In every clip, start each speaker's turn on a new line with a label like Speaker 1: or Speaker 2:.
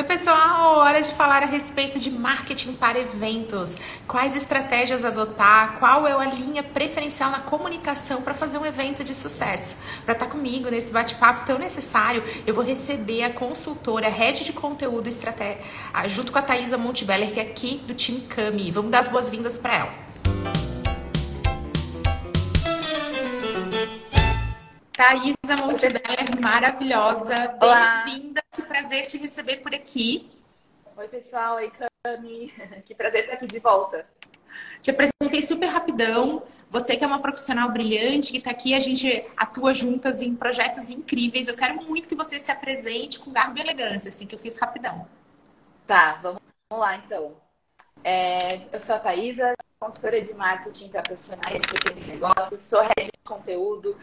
Speaker 1: Oi, pessoal! Hora de falar a respeito de marketing para eventos. Quais estratégias adotar? Qual é a linha preferencial na comunicação para fazer um evento de sucesso? Para estar tá comigo nesse bate-papo tão necessário, eu vou receber a consultora, head de conteúdo estratégia, junto com a Thaisa Montebeller, que é aqui do time Cami. Vamos dar as boas-vindas para ela. Thaisa Montebeller, maravilhosa. Bem-vinda, que prazer te receber por aqui.
Speaker 2: Oi, pessoal. Oi, Cami. Que prazer estar aqui de volta.
Speaker 1: Te apresentei super rapidão. Você que é uma profissional brilhante, que está aqui, a gente atua juntas em projetos incríveis. Eu quero muito que você se apresente com garbo e elegância, assim, que eu fiz rapidão.
Speaker 2: Tá, vamos lá então. É, eu sou a Thaisa, consultora de marketing para profissionais de pequenos negócios, sou head de conteúdo,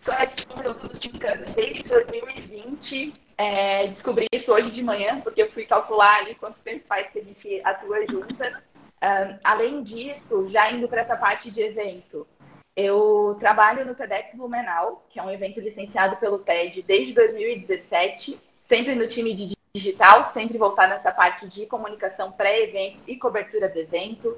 Speaker 2: Sou head de conteúdo do Timcam desde 2020. É, descobri isso hoje de manhã, porque eu fui calcular ali quanto tempo faz que a gente atua juntas. Um, além disso, já indo para essa parte de evento, eu trabalho no TEDx Blumenau, que é um evento licenciado pelo TED desde 2017, sempre no time de digital, sempre voltado nessa parte de comunicação pré-evento e cobertura do evento.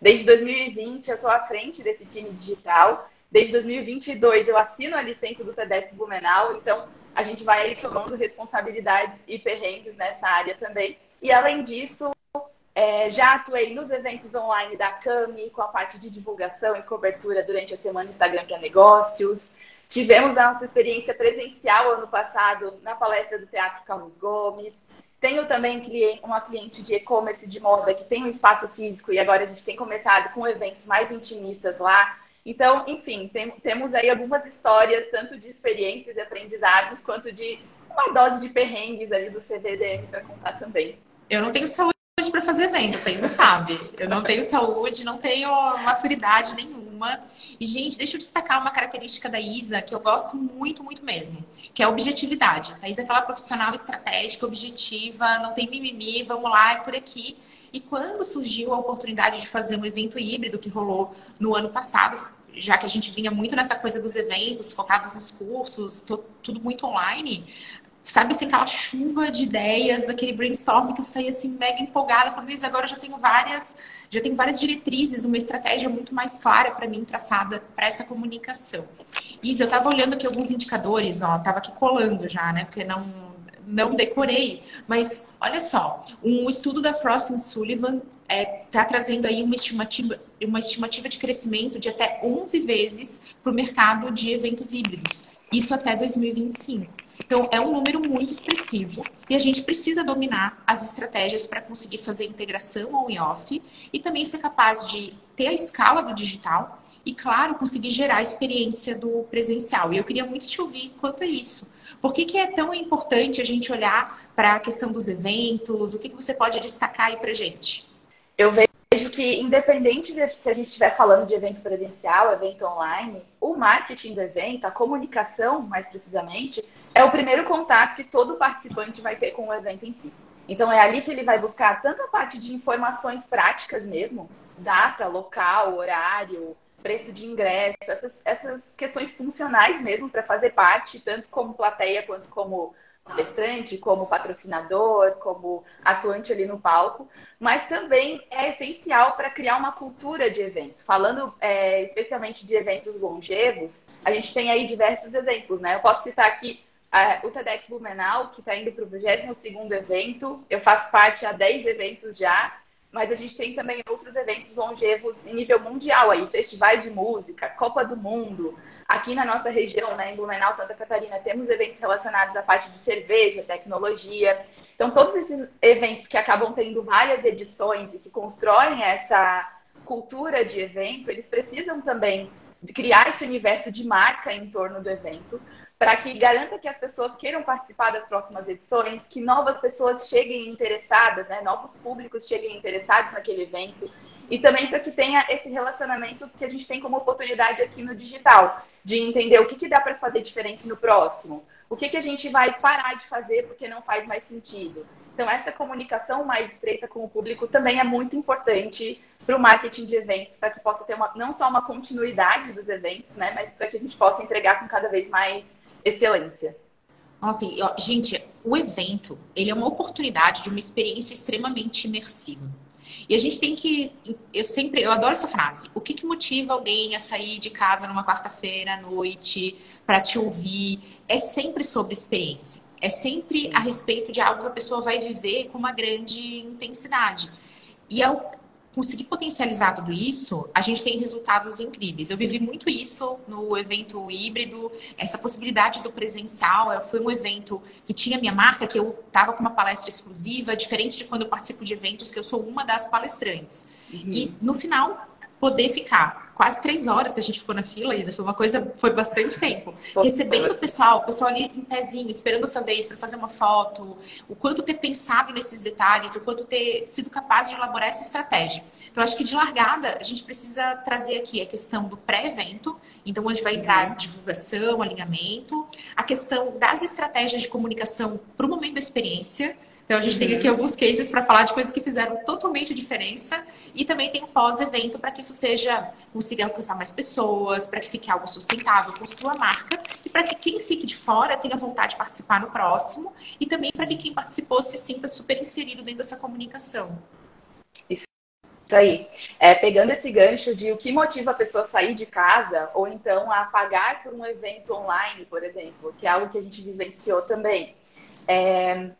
Speaker 2: Desde 2020 eu estou à frente desse time digital Desde 2022 eu assino a licença do TEDx Blumenau, então a gente vai somando responsabilidades e perrengues nessa área também. E além disso, é, já atuei nos eventos online da Cami, com a parte de divulgação e cobertura durante a semana Instagram para Negócios. Tivemos a nossa experiência presencial ano passado na palestra do Teatro Carlos Gomes. Tenho também uma cliente de e-commerce de moda que tem um espaço físico e agora a gente tem começado com eventos mais intimistas lá. Então, enfim, tem, temos aí algumas histórias, tanto de experiências e aprendizados, quanto de uma dose de perrengues ali do CVDM para contar também.
Speaker 1: Eu não tenho saúde para fazer venda, você sabe. Eu não tenho saúde, não tenho maturidade nenhuma. E, gente, deixa eu destacar uma característica da Isa que eu gosto muito, muito mesmo, que é a objetividade. A Isa é aquela profissional estratégica, objetiva, não tem mimimi, vamos lá, é por aqui. E quando surgiu a oportunidade de fazer um evento híbrido que rolou no ano passado, já que a gente vinha muito nessa coisa dos eventos, focados nos cursos, tudo muito online, sabe assim, aquela chuva de ideias, aquele brainstorm que eu saí assim mega empolgada, falando isso agora eu já tenho várias, já tenho várias diretrizes, uma estratégia muito mais clara para mim traçada para essa comunicação. Isa, eu estava olhando aqui alguns indicadores, ó, tava aqui colando já, né? Porque não não decorei, mas olha só, um estudo da Frost Sullivan está é, tá trazendo aí uma estimativa, uma estimativa de crescimento de até 11 vezes para o mercado de eventos híbridos. Isso até 2025. Então, é um número muito expressivo e a gente precisa dominar as estratégias para conseguir fazer integração ao in-off e também ser capaz de ter a escala do digital e, claro, conseguir gerar a experiência do presencial. E eu queria muito te ouvir quanto a isso. Por que, que é tão importante a gente olhar para a questão dos eventos? O que, que você pode destacar aí para gente?
Speaker 2: Eu vejo que, independente de se a gente estiver falando de evento presencial, evento online, o marketing do evento, a comunicação, mais precisamente, é o primeiro contato que todo participante vai ter com o evento em si. Então, é ali que ele vai buscar tanto a parte de informações práticas mesmo, data, local, horário, preço de ingresso, essas, essas questões funcionais mesmo para fazer parte, tanto como plateia quanto como palestrante, como patrocinador, como atuante ali no palco, mas também é essencial para criar uma cultura de evento. Falando é, especialmente de eventos longevos, a gente tem aí diversos exemplos, né? Eu posso citar aqui é, o TEDx Blumenau, que está indo para o 22º evento. Eu faço parte há 10 eventos já mas a gente tem também outros eventos longevos em nível mundial aí, festivais de música, Copa do Mundo. Aqui na nossa região, né, em Blumenau, Santa Catarina, temos eventos relacionados à parte de cerveja, tecnologia. Então, todos esses eventos que acabam tendo várias edições e que constroem essa cultura de evento, eles precisam também criar esse universo de marca em torno do evento, para que garanta que as pessoas queiram participar das próximas edições, que novas pessoas cheguem interessadas, né, novos públicos cheguem interessados naquele evento, e também para que tenha esse relacionamento que a gente tem como oportunidade aqui no digital, de entender o que, que dá para fazer diferente no próximo, o que, que a gente vai parar de fazer porque não faz mais sentido. Então, essa comunicação mais estreita com o público também é muito importante para o marketing de eventos, para que possa ter uma, não só uma continuidade dos eventos, né, mas para que a gente possa entregar com cada vez mais excelência.
Speaker 1: Nossa, assim, gente, o evento, ele é uma oportunidade de uma experiência extremamente imersiva. E a gente tem que. Eu sempre. Eu adoro essa frase. O que, que motiva alguém a sair de casa numa quarta-feira à noite para te ouvir? É sempre sobre experiência. É sempre a respeito de algo que a pessoa vai viver com uma grande intensidade. E ao conseguir potencializar tudo isso, a gente tem resultados incríveis. Eu vivi muito isso no evento híbrido, essa possibilidade do presencial. Foi um evento que tinha minha marca, que eu estava com uma palestra exclusiva, diferente de quando eu participo de eventos, que eu sou uma das palestrantes. Uhum. E no final, poder ficar quase três horas que a gente ficou na fila, Isa, foi uma coisa, foi bastante tempo. Recebendo o pessoal, o pessoal ali em pezinho, esperando a sua vez para fazer uma foto, o quanto ter pensado nesses detalhes, o quanto ter sido capaz de elaborar essa estratégia. Então, acho que de largada, a gente precisa trazer aqui a questão do pré-evento, então, onde vai entrar uhum. divulgação, alinhamento, a questão das estratégias de comunicação para o momento da experiência, então, a gente uhum. tem aqui alguns cases para falar de coisas que fizeram totalmente diferença e também tem o pós-evento para que isso seja, consiga alcançar mais pessoas, para que fique algo sustentável, construa a marca e para que quem fique de fora tenha vontade de participar no próximo e também para que quem participou se sinta super inserido dentro dessa comunicação.
Speaker 2: Isso aí. É, pegando esse gancho de o que motiva a pessoa a sair de casa ou então a pagar por um evento online, por exemplo, que é algo que a gente vivenciou também. É,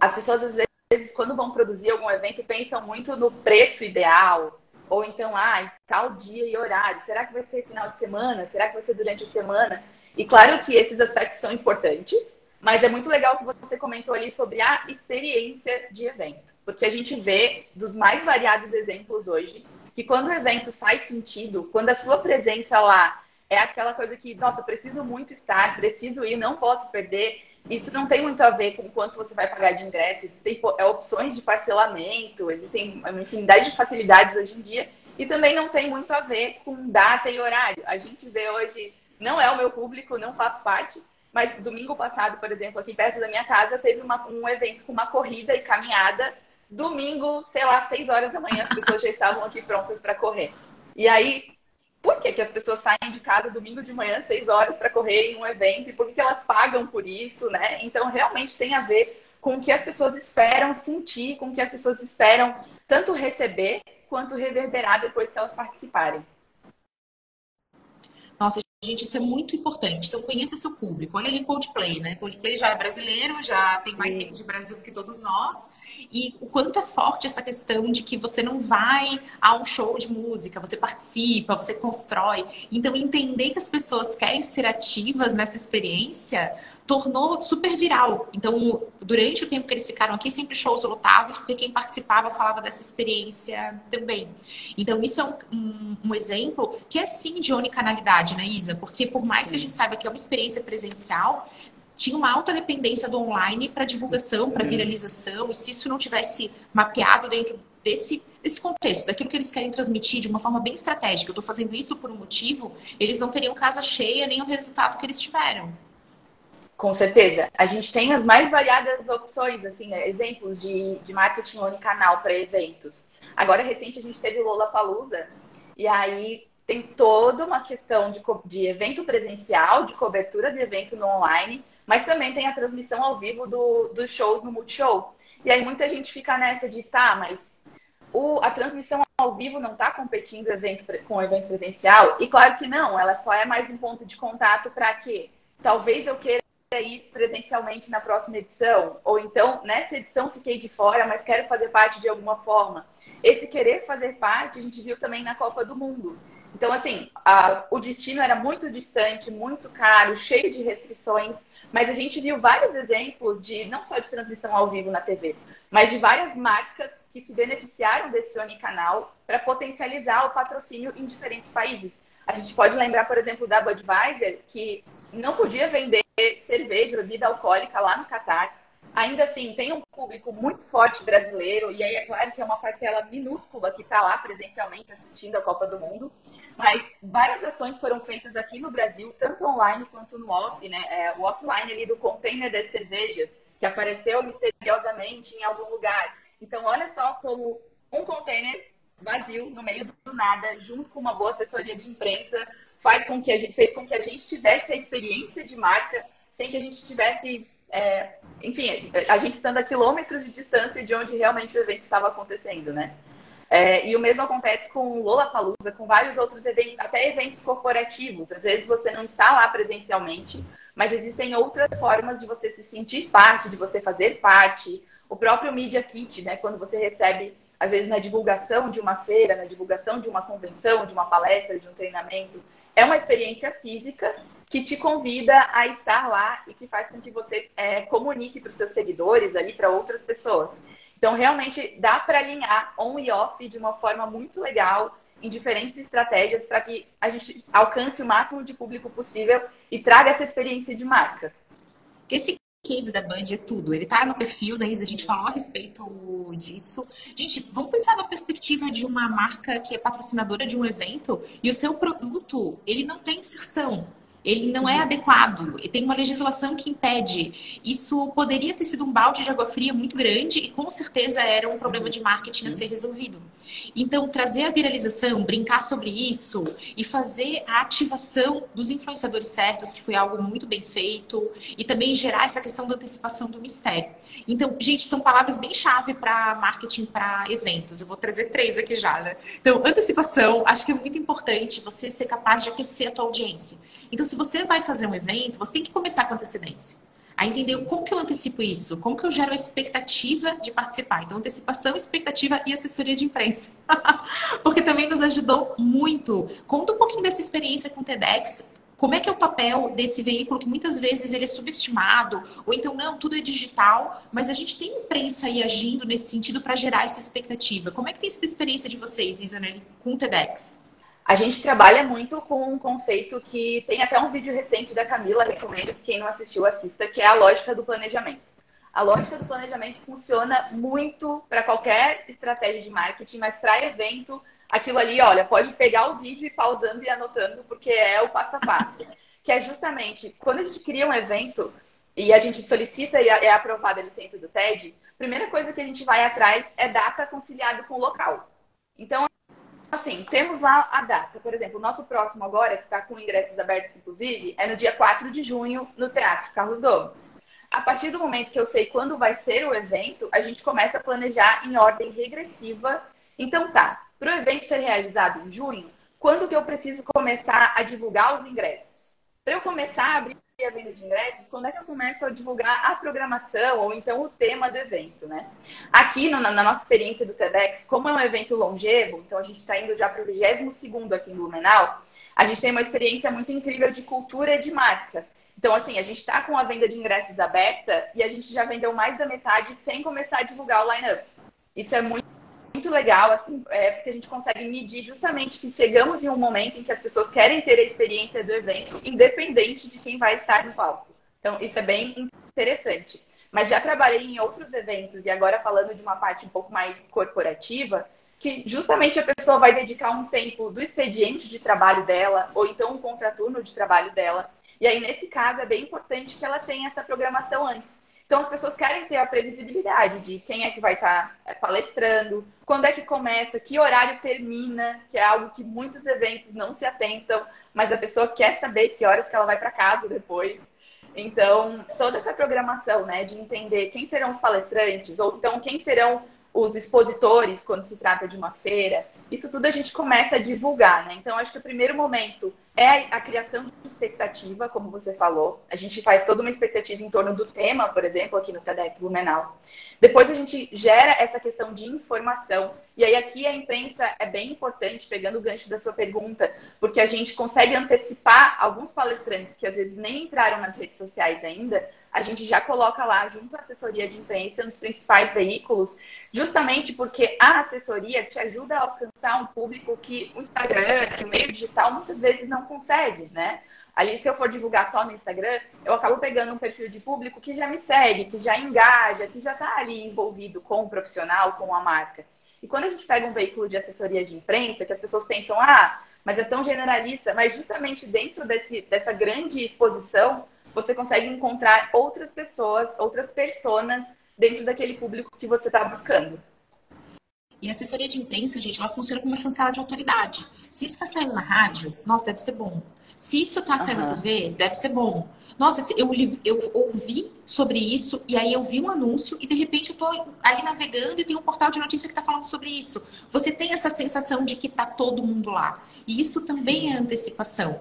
Speaker 2: as pessoas às vezes, quando vão produzir algum evento, pensam muito no preço ideal, ou então, ah, tal dia e horário. Será que vai ser final de semana? Será que vai ser durante a semana? E claro que esses aspectos são importantes, mas é muito legal que você comentou ali sobre a experiência de evento, porque a gente vê dos mais variados exemplos hoje que quando o evento faz sentido, quando a sua presença lá é aquela coisa que, nossa, preciso muito estar, preciso ir, não posso perder, isso não tem muito a ver com quanto você vai pagar de ingresso, existem é, opções de parcelamento, existem uma infinidade de facilidades hoje em dia, e também não tem muito a ver com data e horário. A gente vê hoje, não é o meu público, não faço parte, mas domingo passado, por exemplo, aqui perto da minha casa, teve uma, um evento com uma corrida e caminhada. Domingo, sei lá, seis horas da manhã, as pessoas já estavam aqui prontas para correr. E aí, por que, que as pessoas saem de casa domingo de manhã, seis horas, para correr em um evento e por que, que elas pagam por isso, né? Então, realmente tem a ver com o que as pessoas esperam sentir, com o que as pessoas esperam tanto receber quanto reverberar depois que elas participarem.
Speaker 1: Gente, isso é muito importante. Então, conheça seu público. Olha ali Coldplay, né? Coldplay já é brasileiro, já tem mais Sim. tempo de Brasil do que todos nós. E o quanto é forte essa questão de que você não vai a um show de música, você participa, você constrói. Então, entender que as pessoas querem ser ativas nessa experiência tornou super viral. Então, durante o tempo que eles ficaram aqui, sempre shows lotados, porque quem participava falava dessa experiência também. Então, isso é um, um, um exemplo que é sim de unicanalidade, né, Isa? Porque por mais que a gente saiba que é uma experiência presencial, tinha uma alta dependência do online para divulgação, para viralização, e se isso não tivesse mapeado dentro desse, desse contexto, daquilo que eles querem transmitir de uma forma bem estratégica, eu estou fazendo isso por um motivo, eles não teriam casa cheia nem o resultado que eles tiveram.
Speaker 2: Com certeza. A gente tem as mais variadas opções, assim, né? exemplos de, de marketing canal para eventos. Agora, recente, a gente teve o Lollapalooza, e aí tem toda uma questão de, de evento presencial, de cobertura de evento no online, mas também tem a transmissão ao vivo do, dos shows no Multishow. E aí muita gente fica nessa de, tá, mas o, a transmissão ao vivo não está competindo evento, com o evento presencial? E claro que não, ela só é mais um ponto de contato para que talvez eu queira ir presencialmente na próxima edição, ou então nessa edição fiquei de fora, mas quero fazer parte de alguma forma. Esse querer fazer parte a gente viu também na Copa do Mundo. Então, assim, a, o destino era muito distante, muito caro, cheio de restrições, mas a gente viu vários exemplos de não só de transmissão ao vivo na TV, mas de várias marcas que se beneficiaram desse Onicanal para potencializar o patrocínio em diferentes países. A gente pode lembrar, por exemplo, da Budweiser, que não podia vender cerveja, bebida alcoólica lá no Catar. Ainda assim, tem um público muito forte brasileiro, e aí é claro que é uma parcela minúscula que está lá presencialmente assistindo a Copa do Mundo, mas várias ações foram feitas aqui no Brasil, tanto online quanto no off, né? É, o offline ali do container das cervejas, que apareceu misteriosamente em algum lugar. Então, olha só como um container vazio no meio do nada, junto com uma boa assessoria de imprensa, faz com que a gente, fez com que a gente tivesse a experiência de marca sem que a gente tivesse é, enfim, a gente estando a quilômetros de distância de onde realmente o evento estava acontecendo, né? É, e o mesmo acontece com o Lollapalooza, com vários outros eventos, até eventos corporativos. Às vezes você não está lá presencialmente, mas existem outras formas de você se sentir parte, de você fazer parte. O próprio Media Kit, né? Quando você recebe, às vezes, na divulgação de uma feira, na divulgação de uma convenção, de uma palestra, de um treinamento, é uma experiência física que te convida a estar lá e que faz com que você é, comunique para os seus seguidores ali, para outras pessoas. Então, realmente dá para alinhar on e off de uma forma muito legal, em diferentes estratégias, para que a gente alcance o máximo de público possível e traga essa experiência de marca.
Speaker 1: Esse case da Band é tudo. Ele tá no perfil da Isa, a gente falou a respeito disso. Gente, vamos pensar na perspectiva de uma marca que é patrocinadora de um evento e o seu produto, ele não tem inserção ele não é adequado, tem uma legislação que impede. Isso poderia ter sido um balde de água fria muito grande e com certeza era um problema de marketing a ser resolvido. Então, trazer a viralização, brincar sobre isso e fazer a ativação dos influenciadores certos, que foi algo muito bem feito, e também gerar essa questão da antecipação do mistério. Então, gente, são palavras bem chave para marketing para eventos. Eu vou trazer três aqui já, né? Então, antecipação, acho que é muito importante você ser capaz de aquecer a tua audiência. Então, se você vai fazer um evento, você tem que começar com antecedência. A entender como que eu antecipo isso, como que eu gero a expectativa de participar. Então, antecipação, expectativa e assessoria de imprensa. Porque também nos ajudou muito. Conta um pouquinho dessa experiência com o TEDx. Como é que é o papel desse veículo que muitas vezes ele é subestimado, ou então não, tudo é digital, mas a gente tem imprensa aí agindo nesse sentido para gerar essa expectativa. Como é que tem essa experiência de vocês, Isanelli, com o TEDx?
Speaker 2: A gente trabalha muito com um conceito que tem até um vídeo recente da Camila, recomendo que quem não assistiu assista, que é a lógica do planejamento. A lógica do planejamento funciona muito para qualquer estratégia de marketing, mas para evento, aquilo ali, olha, pode pegar o vídeo e pausando e anotando, porque é o passo a passo. Que é justamente quando a gente cria um evento e a gente solicita e é aprovada a licença do TED, primeira coisa que a gente vai atrás é data conciliada com o local. Então, assim, temos lá a data. Por exemplo, o nosso próximo agora, que está com ingressos abertos, inclusive, é no dia 4 de junho, no Teatro Carlos Gomes. A partir do momento que eu sei quando vai ser o evento, a gente começa a planejar em ordem regressiva. Então tá, para o evento ser realizado em junho, quando que eu preciso começar a divulgar os ingressos? Para eu começar a abrir a venda de ingressos, quando é que eu começo a divulgar a programação ou então o tema do evento, né? Aqui no, na nossa experiência do TEDx, como é um evento longevo, então a gente está indo já para o 22 aqui em Blumenau, a gente tem uma experiência muito incrível de cultura e de marca. Então, assim, a gente está com a venda de ingressos aberta e a gente já vendeu mais da metade sem começar a divulgar o line-up. Isso é muito muito legal, assim, é, porque a gente consegue medir justamente que chegamos em um momento em que as pessoas querem ter a experiência do evento, independente de quem vai estar no palco. Então, isso é bem interessante. Mas já trabalhei em outros eventos, e agora falando de uma parte um pouco mais corporativa, que justamente a pessoa vai dedicar um tempo do expediente de trabalho dela, ou então um contraturno de trabalho dela. E aí, nesse caso, é bem importante que ela tenha essa programação antes. Então, as pessoas querem ter a previsibilidade de quem é que vai estar é, palestrando, quando é que começa, que horário termina, que é algo que muitos eventos não se atentam, mas a pessoa quer saber que horas que ela vai para casa depois. Então, toda essa programação, né, de entender quem serão os palestrantes, ou então quem serão os expositores quando se trata de uma feira, isso tudo a gente começa a divulgar, né? Então, acho que o primeiro momento é a criação de expectativa, como você falou. A gente faz toda uma expectativa em torno do tema, por exemplo, aqui no TEDx Blumenau. Depois a gente gera essa questão de informação. E aí aqui a imprensa é bem importante, pegando o gancho da sua pergunta, porque a gente consegue antecipar alguns palestrantes que às vezes nem entraram nas redes sociais ainda, a gente já coloca lá junto à assessoria de imprensa nos principais veículos, justamente porque a assessoria te ajuda a alcançar um público que o Instagram, que o meio digital muitas vezes não consegue, né? Ali, se eu for divulgar só no Instagram, eu acabo pegando um perfil de público que já me segue, que já engaja, que já está ali envolvido com o profissional, com a marca. E quando a gente pega um veículo de assessoria de imprensa, que as pessoas pensam, ah, mas é tão generalista, mas justamente dentro desse, dessa grande exposição, você consegue encontrar outras pessoas, outras personas dentro daquele público que você está buscando.
Speaker 1: E a assessoria de imprensa, gente, ela funciona como uma chancela de autoridade. Se isso está saindo na rádio, nossa, deve ser bom. Se isso está saindo uhum. na TV, deve ser bom. Nossa, eu, eu ouvi sobre isso e aí eu vi um anúncio e de repente eu estou ali navegando e tem um portal de notícia que está falando sobre isso. Você tem essa sensação de que está todo mundo lá. E isso também Sim. é antecipação.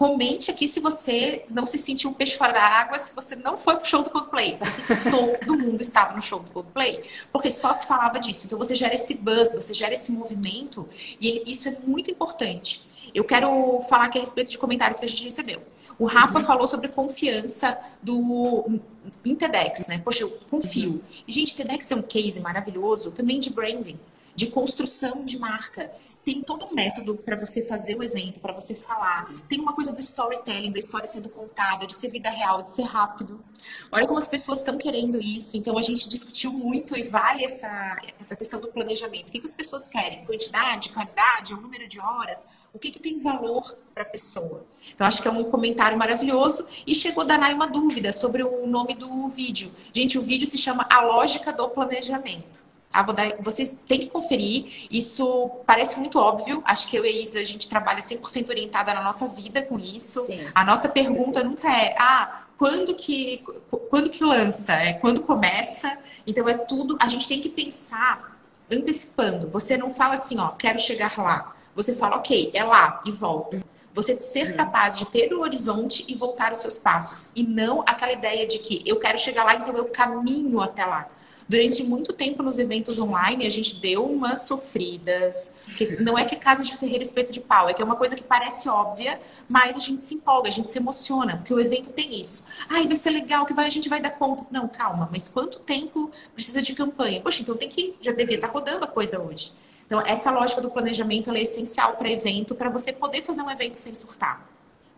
Speaker 1: Comente aqui se você não se sentiu um peixe fora da água, se você não foi pro show do Coldplay. Assim, todo mundo estava no show do Coldplay, porque só se falava disso. Então você gera esse buzz, você gera esse movimento, e isso é muito importante. Eu quero falar aqui a respeito de comentários que a gente recebeu. O Rafa uhum. falou sobre confiança do em TEDx, né? Poxa, eu confio. Uhum. E, gente, TEDx é um case maravilhoso também de branding, de construção de marca tem todo um método para você fazer o evento, para você falar. Tem uma coisa do storytelling, da história sendo contada, de ser vida real, de ser rápido. Olha como as pessoas estão querendo isso. Então a gente discutiu muito e vale essa, essa questão do planejamento. O que, que as pessoas querem? Quantidade, qualidade, o número de horas? O que, que tem valor para a pessoa? Então acho que é um comentário maravilhoso. E chegou da Nai uma dúvida sobre o nome do vídeo. Gente, o vídeo se chama A Lógica do Planejamento. Ah, dar, vocês têm que conferir. Isso parece muito óbvio. Acho que eu e a Isa, a gente trabalha 100% orientada na nossa vida com isso. Sim. A nossa pergunta nunca é, ah, quando que, quando que lança? É quando começa? Então é tudo. A gente tem que pensar antecipando. Você não fala assim, ó, quero chegar lá. Você fala, ok, é lá e volta. Você ser capaz de ter o horizonte e voltar os seus passos. E não aquela ideia de que eu quero chegar lá, então eu caminho até lá. Durante muito tempo nos eventos online, a gente deu umas sofridas. Que não é que é casa de ferreiro espeto de pau, é que é uma coisa que parece óbvia, mas a gente se empolga, a gente se emociona, porque o evento tem isso. Ai, vai ser legal, que vai, a gente vai dar conta. Não, calma, mas quanto tempo precisa de campanha? Poxa, então tem que. Já devia estar rodando a coisa hoje. Então, essa lógica do planejamento é essencial para evento, para você poder fazer um evento sem surtar.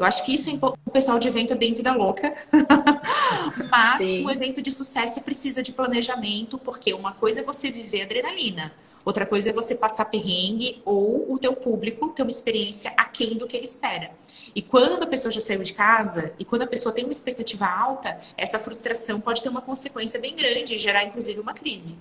Speaker 1: Eu acho que isso é o pessoal de evento é bem vida louca. Mas Sim. um evento de sucesso precisa de planejamento, porque uma coisa é você viver adrenalina. Outra coisa é você passar perrengue ou o teu público ter uma experiência aquém do que ele espera. E quando a pessoa já saiu de casa e quando a pessoa tem uma expectativa alta, essa frustração pode ter uma consequência bem grande e gerar, inclusive, uma crise.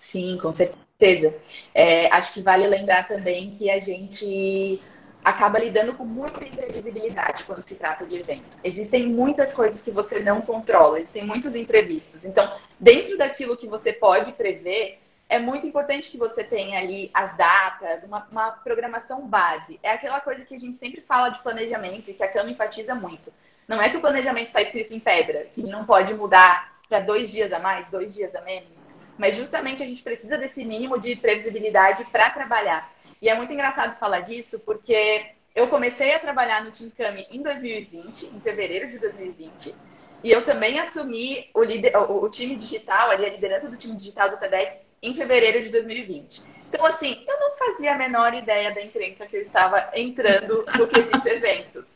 Speaker 2: Sim, com certeza. É, acho que vale lembrar também que a gente acaba lidando com muita imprevisibilidade quando se trata de evento. Existem muitas coisas que você não controla, existem muitos imprevistos. Então, dentro daquilo que você pode prever, é muito importante que você tenha ali as datas, uma, uma programação base. É aquela coisa que a gente sempre fala de planejamento e que a Cama enfatiza muito. Não é que o planejamento está escrito em pedra, que não pode mudar para dois dias a mais, dois dias a menos. Mas justamente a gente precisa desse mínimo de previsibilidade para trabalhar. E é muito engraçado falar disso, porque eu comecei a trabalhar no Team Kami em 2020, em fevereiro de 2020. E eu também assumi o, lider, o, time digital, ali, a liderança do time digital do TEDx, em fevereiro de 2020. Então, assim, eu não fazia a menor ideia da encrenca que eu estava entrando no quesito eventos.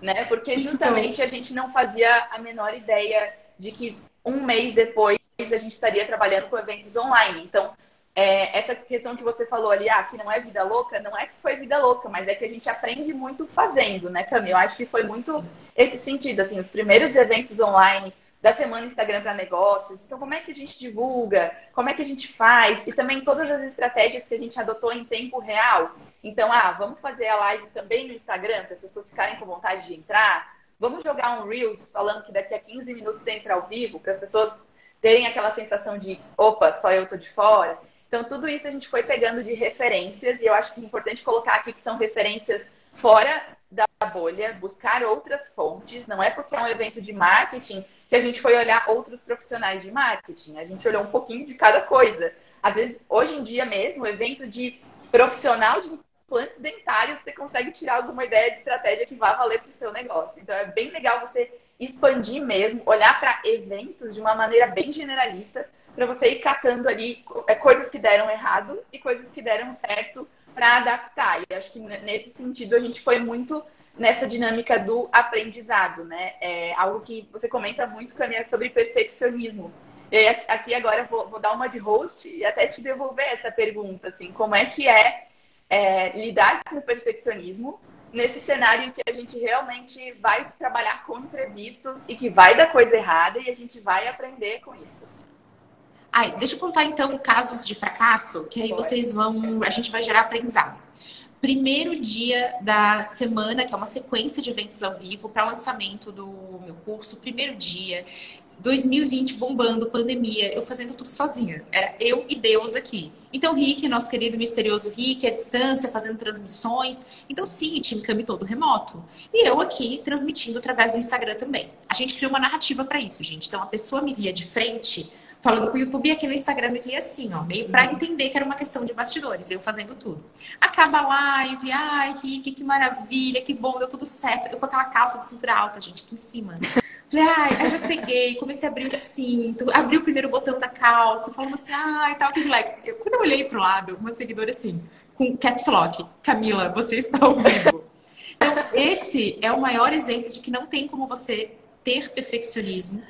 Speaker 2: Né? Porque justamente a gente não fazia a menor ideia de que um mês depois a gente estaria trabalhando com eventos online. Então, é, essa questão que você falou ali, ah, que não é vida louca, não é que foi vida louca, mas é que a gente aprende muito fazendo, né, Camila? Eu acho que foi muito esse sentido, assim, os primeiros eventos online da semana Instagram para negócios. Então, como é que a gente divulga? Como é que a gente faz? E também todas as estratégias que a gente adotou em tempo real. Então, ah, vamos fazer a live também no Instagram para as pessoas ficarem com vontade de entrar. Vamos jogar um Reels falando que daqui a 15 minutos entra ao vivo, para as pessoas terem aquela sensação de, opa, só eu tô de fora. Então, tudo isso a gente foi pegando de referências, e eu acho que é importante colocar aqui que são referências fora da bolha, buscar outras fontes. Não é porque é um evento de marketing que a gente foi olhar outros profissionais de marketing. A gente olhou um pouquinho de cada coisa. Às vezes, hoje em dia mesmo, evento de profissional de implantes dentários, você consegue tirar alguma ideia de estratégia que vá valer para o seu negócio. Então, é bem legal você expandir mesmo, olhar para eventos de uma maneira bem generalista para você ir catando ali é, coisas que deram errado e coisas que deram certo para adaptar. E acho que nesse sentido a gente foi muito nessa dinâmica do aprendizado, né? É algo que você comenta muito, Camila, sobre perfeccionismo. E aqui agora vou, vou, dar uma de host e até te devolver essa pergunta, assim, como é que é, é lidar com o perfeccionismo nesse cenário em que a gente realmente vai trabalhar com imprevistos e que vai dar coisa errada e a gente vai aprender com isso.
Speaker 1: Ai, deixa eu contar então casos de fracasso, que aí vocês vão. A gente vai gerar aprendizado. Primeiro dia da semana, que é uma sequência de eventos ao vivo para lançamento do meu curso. Primeiro dia, 2020 bombando, pandemia, eu fazendo tudo sozinha. Era eu e Deus aqui. Então, Rick, nosso querido misterioso Rick, à distância, fazendo transmissões. Então, sim, time Cami todo remoto. E eu aqui transmitindo através do Instagram também. A gente criou uma narrativa para isso, gente. Então, a pessoa me via de frente, falando com o YouTube, e aqui no Instagram me via assim, ó, meio para entender que era uma questão de bastidores, eu fazendo tudo. Acaba a live, ai, Rick, que maravilha, que bom, deu tudo certo. Eu com aquela calça de cintura alta, gente, aqui em cima. Falei, ai, aí já peguei, comecei a abrir o cinto, abri o primeiro botão da calça, falando assim, ai, tal, que relax. Eu, quando eu olhei pro lado, uma seguidora assim, com caps lock, Camila, você está ao vivo. Então, esse é o maior exemplo de que não tem como você ter perfeccionismo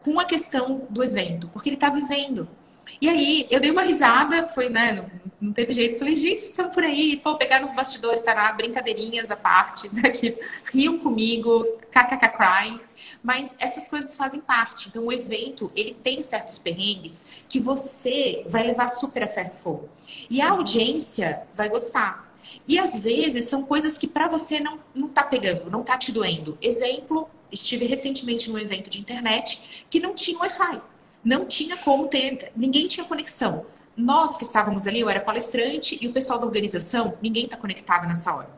Speaker 1: com a questão do evento, porque ele está vivendo. E aí, eu dei uma risada, foi, né, não, não teve jeito. Falei, gente, vocês estão por aí, pô, pegar nos bastidores, será? Brincadeirinhas à parte, daqui, riam comigo, kkk cry. Mas essas coisas fazem parte. Então, o evento, ele tem certos perrengues que você vai levar super a ferro e fogo. E a audiência vai gostar. E às vezes são coisas que para você não, não tá pegando, não tá te doendo. Exemplo, estive recentemente num evento de internet que não tinha Wi-Fi não tinha como ter, ninguém tinha conexão. Nós que estávamos ali, eu era palestrante e o pessoal da organização, ninguém está conectado nessa hora.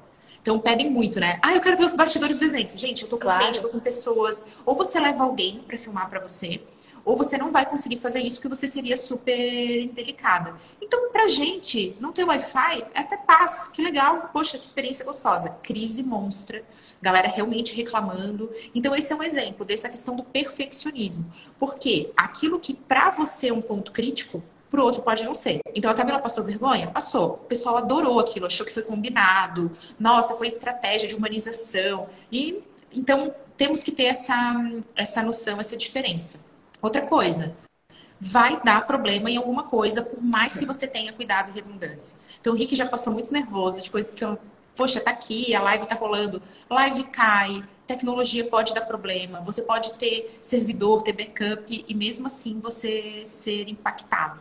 Speaker 1: Então pedem muito, né? Ah, eu quero ver os bastidores do evento. Gente, eu tô com claro. cliente, tô com pessoas. Ou você leva alguém para filmar para você, ou você não vai conseguir fazer isso porque você seria super indelicada. Então, pra gente, não ter Wi-Fi é até paz. Que legal. Poxa, que experiência gostosa. Crise monstra galera realmente reclamando. Então, esse é um exemplo dessa questão do perfeccionismo. Porque aquilo que para você é um ponto crítico, para o outro pode não ser. Então a Camila passou vergonha? Passou. O pessoal adorou aquilo, achou que foi combinado. Nossa, foi estratégia de humanização. E então temos que ter essa, essa noção, essa diferença. Outra coisa, vai dar problema em alguma coisa, por mais que você tenha cuidado e redundância. Então o Rick já passou muito nervoso de coisas que eu poxa, tá aqui, a live tá rolando, live cai, tecnologia pode dar problema, você pode ter servidor, ter backup e mesmo assim você ser impactado.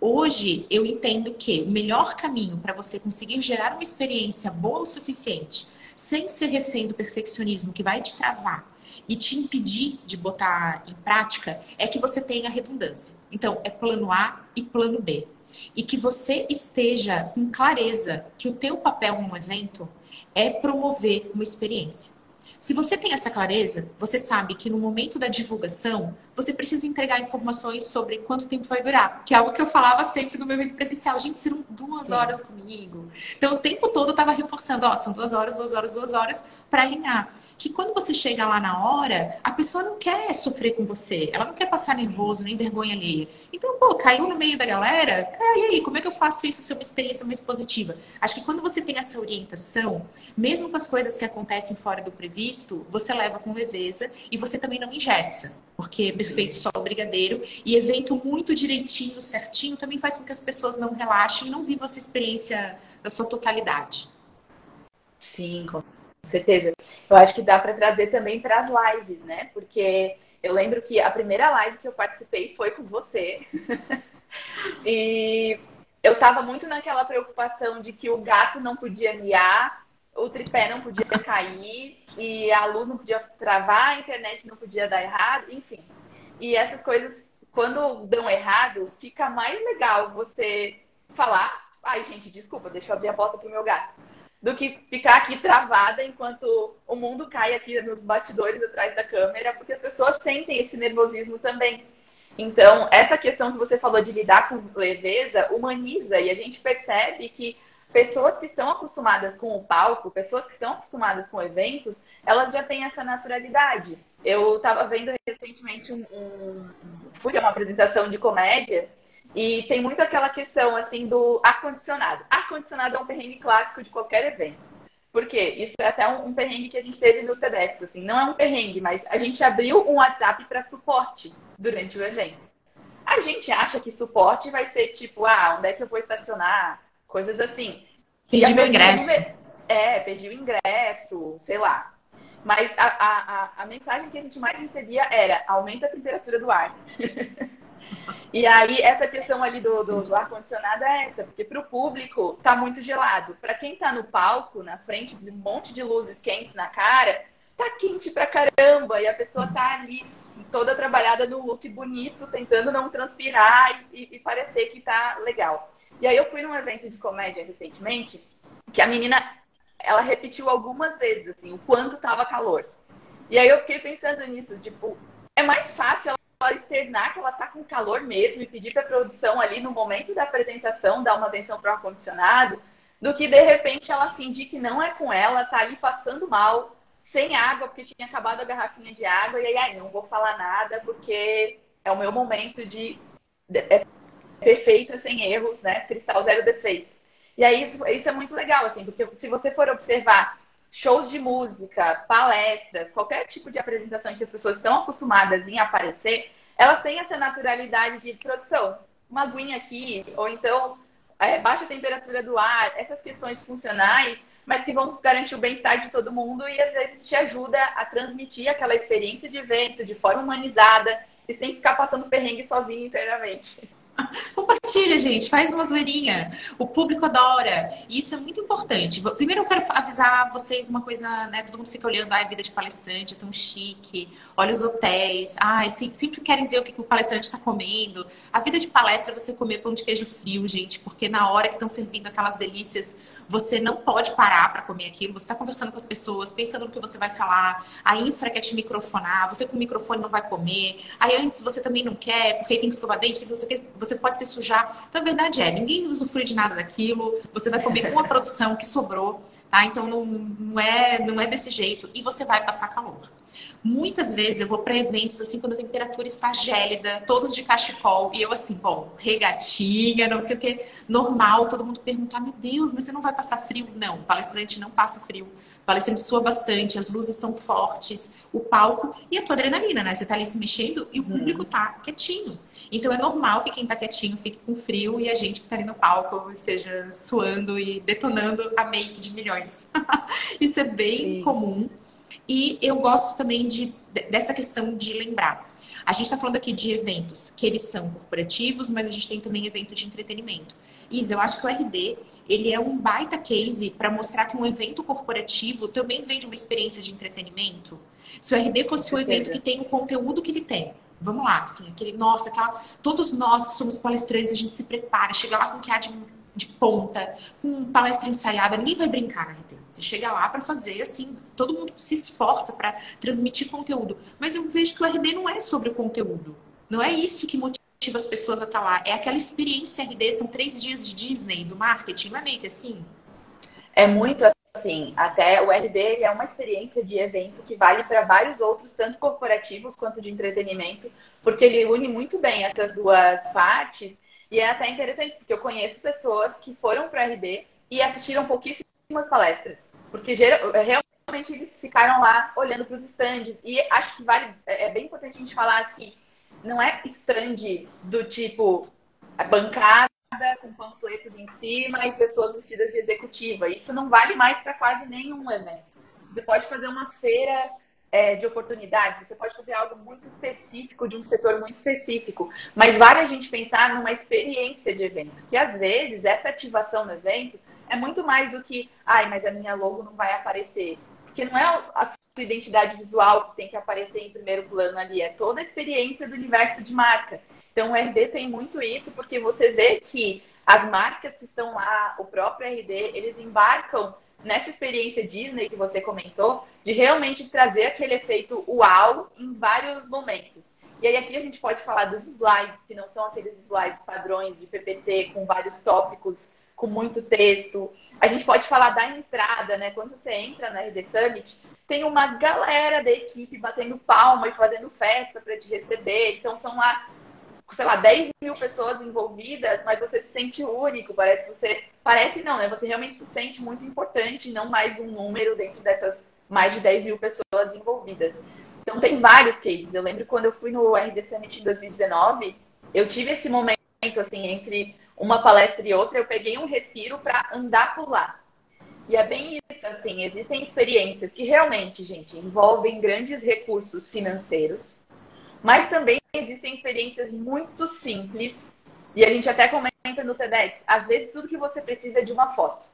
Speaker 1: Hoje eu entendo que o melhor caminho para você conseguir gerar uma experiência boa o suficiente, sem ser refém do perfeccionismo que vai te travar e te impedir de botar em prática, é que você tenha redundância. Então, é plano A e plano B e que você esteja com clareza que o teu papel num evento é promover uma experiência. Se você tem essa clareza, você sabe que no momento da divulgação, você precisa entregar informações sobre quanto tempo vai durar, que é algo que eu falava sempre no meu evento presencial. Gente, serão duas horas comigo. Então, o tempo todo eu estava reforçando, ó, são duas horas, duas horas, duas horas, para alinhar que quando você chega lá na hora, a pessoa não quer sofrer com você, ela não quer passar nervoso nem vergonha alheia. Então, pô, caiu no meio da galera, ah, e aí, como é que eu faço isso ser uma experiência mais positiva? Acho que quando você tem essa orientação, mesmo com as coisas que acontecem fora do previsto, você leva com leveza e você também não ingessa. Porque perfeito só o brigadeiro e evento muito direitinho, certinho, também faz com que as pessoas não relaxem e não vivam essa experiência da sua totalidade.
Speaker 2: Sim, com certeza. Eu acho que dá para trazer também para as lives, né? Porque eu lembro que a primeira live que eu participei foi com você. e eu estava muito naquela preocupação de que o gato não podia miar, o tripé não podia cair e a luz não podia travar, a internet não podia dar errado, enfim. E essas coisas, quando dão errado, fica mais legal você falar. Ai, gente, desculpa, deixa eu abrir a porta pro meu gato do que ficar aqui travada enquanto o mundo cai aqui nos bastidores atrás da câmera, porque as pessoas sentem esse nervosismo também. Então, essa questão que você falou de lidar com leveza humaniza e a gente percebe que pessoas que estão acostumadas com o palco, pessoas que estão acostumadas com eventos, elas já têm essa naturalidade. Eu estava vendo recentemente um, um, fui a uma apresentação de comédia e tem muito aquela questão, assim, do ar-condicionado. Ar-condicionado é um perrengue clássico de qualquer evento. Por quê? Isso é até um, um perrengue que a gente teve no TEDx, assim. Não é um perrengue, mas a gente abriu um WhatsApp para suporte durante o evento. A gente acha que suporte vai ser tipo, ah, onde é que eu vou estacionar? Coisas assim.
Speaker 1: Pedir meu ingresso.
Speaker 2: É, pedir o ingresso, sei lá. Mas a, a, a, mensagem que a gente mais recebia era aumenta a temperatura do ar. E aí, essa questão ali do, do, do ar-condicionado é essa, porque para o público tá muito gelado. Para quem tá no palco, na frente de um monte de luzes quentes na cara, tá quente pra caramba. E a pessoa tá ali toda trabalhada no look bonito, tentando não transpirar e, e, parecer que tá legal. E aí eu fui num evento de comédia recentemente, que a menina, ela repetiu algumas vezes, assim, o quanto tava calor. E aí eu fiquei pensando nisso, tipo, é mais fácil ela externar que ela tá com calor mesmo e pedir pra produção ali no momento da apresentação dar uma atenção pro ar-condicionado, do que de repente ela fingir que não é com ela, tá ali passando mal, sem água, porque tinha acabado a garrafinha de água, e aí, ai, não vou falar nada, porque é o meu momento de. É perfeita, sem erros, né? Cristal zero defeitos. E aí, isso, isso é muito legal, assim, porque se você for observar shows de música, palestras, qualquer tipo de apresentação que as pessoas estão acostumadas em aparecer, elas têm essa naturalidade de produção. Uma aguinha aqui, ou então é, baixa temperatura do ar, essas questões funcionais mas que vão garantir o bem-estar de todo mundo e às vezes te ajuda a transmitir aquela experiência de evento de forma humanizada e sem ficar passando perrengue sozinho internamente.
Speaker 1: Compartilha, gente, faz uma zoeirinha. O público adora. E isso é muito importante. Primeiro eu quero avisar vocês uma coisa, né? Todo mundo fica olhando, ai, a vida de palestrante é tão chique. Olha os hotéis. Ai, sempre, sempre querem ver o que, que o palestrante está comendo. A vida de palestra é você comer pão de queijo frio, gente, porque na hora que estão servindo aquelas delícias, você não pode parar para comer aquilo. Você está conversando com as pessoas, pensando no que você vai falar. A infra quer te microfonar, você com o microfone não vai comer. Aí antes você também não quer, porque tem que escovar dente, você pode se sujar. Então a verdade é, ninguém usufrui de nada daquilo. Você vai comer com a produção que sobrou, tá? Então não, não, é, não é desse jeito. E você vai passar calor. Muitas vezes eu vou para eventos assim quando a temperatura está gélida, todos de cachecol, e eu assim, bom, regatinha, não sei o que, normal, todo mundo perguntar, meu Deus, mas você não vai passar frio? Não, o palestrante não passa frio. Palestrante sua bastante, as luzes são fortes, o palco e a tua adrenalina, né? Você tá ali se mexendo e o uhum. público tá quietinho. Então é normal que quem tá quietinho fique com frio e a gente que tá ali no palco esteja suando e detonando a make de milhões. Isso é bem Sim. comum. E eu gosto também de, dessa questão de lembrar. A gente está falando aqui de eventos que eles são corporativos, mas a gente tem também evento de entretenimento. Isa, eu acho que o RD ele é um baita case para mostrar que um evento corporativo também vem de uma experiência de entretenimento. Se o RD fosse um evento que tem o conteúdo que ele tem, vamos lá, assim, aquele, nossa, aquela, todos nós que somos palestrantes, a gente se prepara, chega lá com o que há de de ponta, com palestra ensaiada, ninguém vai brincar na RT. Você chega lá para fazer assim, todo mundo se esforça para transmitir conteúdo. Mas eu vejo que o RD não é sobre o conteúdo. Não é isso que motiva as pessoas a estar tá lá. É aquela experiência RD, são três dias de Disney, do marketing, não é meio que assim?
Speaker 2: É muito assim. Até o RD é uma experiência de evento que vale para vários outros, tanto corporativos quanto de entretenimento, porque ele une muito bem essas duas partes e é até interessante, porque eu conheço pessoas que foram para RD e assistiram pouquíssimas palestras. Porque realmente eles ficaram lá olhando para os stands. E acho que vale, é, é bem importante a gente falar que não é stand do tipo bancada com panfletos em cima e pessoas vestidas de executiva. Isso não vale mais para quase nenhum evento. Você pode fazer uma feira é, de oportunidades, você pode fazer algo muito específico, de um setor muito específico, mas vale a gente pensar numa experiência de evento, que às vezes essa ativação no evento é muito mais do que, ai, mas a minha logo não vai aparecer. Porque não é a sua identidade visual que tem que aparecer em primeiro plano ali, é toda a experiência do universo de marca. Então, o RD tem muito isso, porque você vê que as marcas que estão lá, o próprio RD, eles embarcam nessa experiência Disney que você comentou, de realmente trazer aquele efeito uau em vários momentos. E aí aqui a gente pode falar dos slides, que não são aqueles slides padrões de PPT com vários tópicos, com muito texto. A gente pode falar da entrada, né? Quando você entra na RD Summit, tem uma galera da equipe batendo palma e fazendo festa para te receber. Então são lá sei lá, 10 mil pessoas envolvidas, mas você se sente único, parece que você. Parece não, né? Você realmente se sente muito importante, não mais um número dentro dessas mais de 10 mil pessoas envolvidas. Então tem vários cases. Eu lembro quando eu fui no RD Summit em 2019, eu tive esse momento assim, entre uma palestra e outra, eu peguei um respiro para andar por lá. E é bem isso, assim, existem experiências que realmente, gente, envolvem grandes recursos financeiros, Mas também existem experiências muito simples, e a gente até comenta no TEDx, às vezes tudo que você precisa é de uma foto.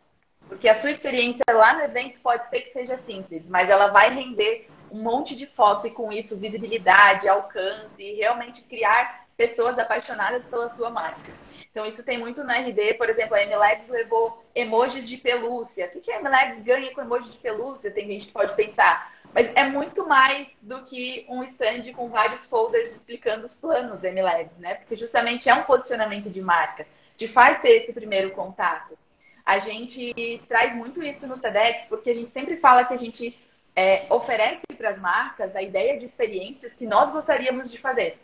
Speaker 2: Porque a sua experiência lá no evento pode ser que seja simples, mas ela vai render um monte de foto e com isso visibilidade, alcance e realmente criar pessoas apaixonadas pela sua marca. Então isso tem muito no RD, por exemplo, a MLabs levou emojis de pelúcia. O que, que a MLabs ganha com emoji de pelúcia? Tem gente que pode pensar. Mas é muito mais do que um stand com vários folders explicando os planos da MLabs, né? Porque justamente é um posicionamento de marca, de faz ter esse primeiro contato. A gente traz muito isso no TEDx, porque a gente sempre fala que a gente é, oferece para as marcas a ideia de experiências que nós gostaríamos de fazer.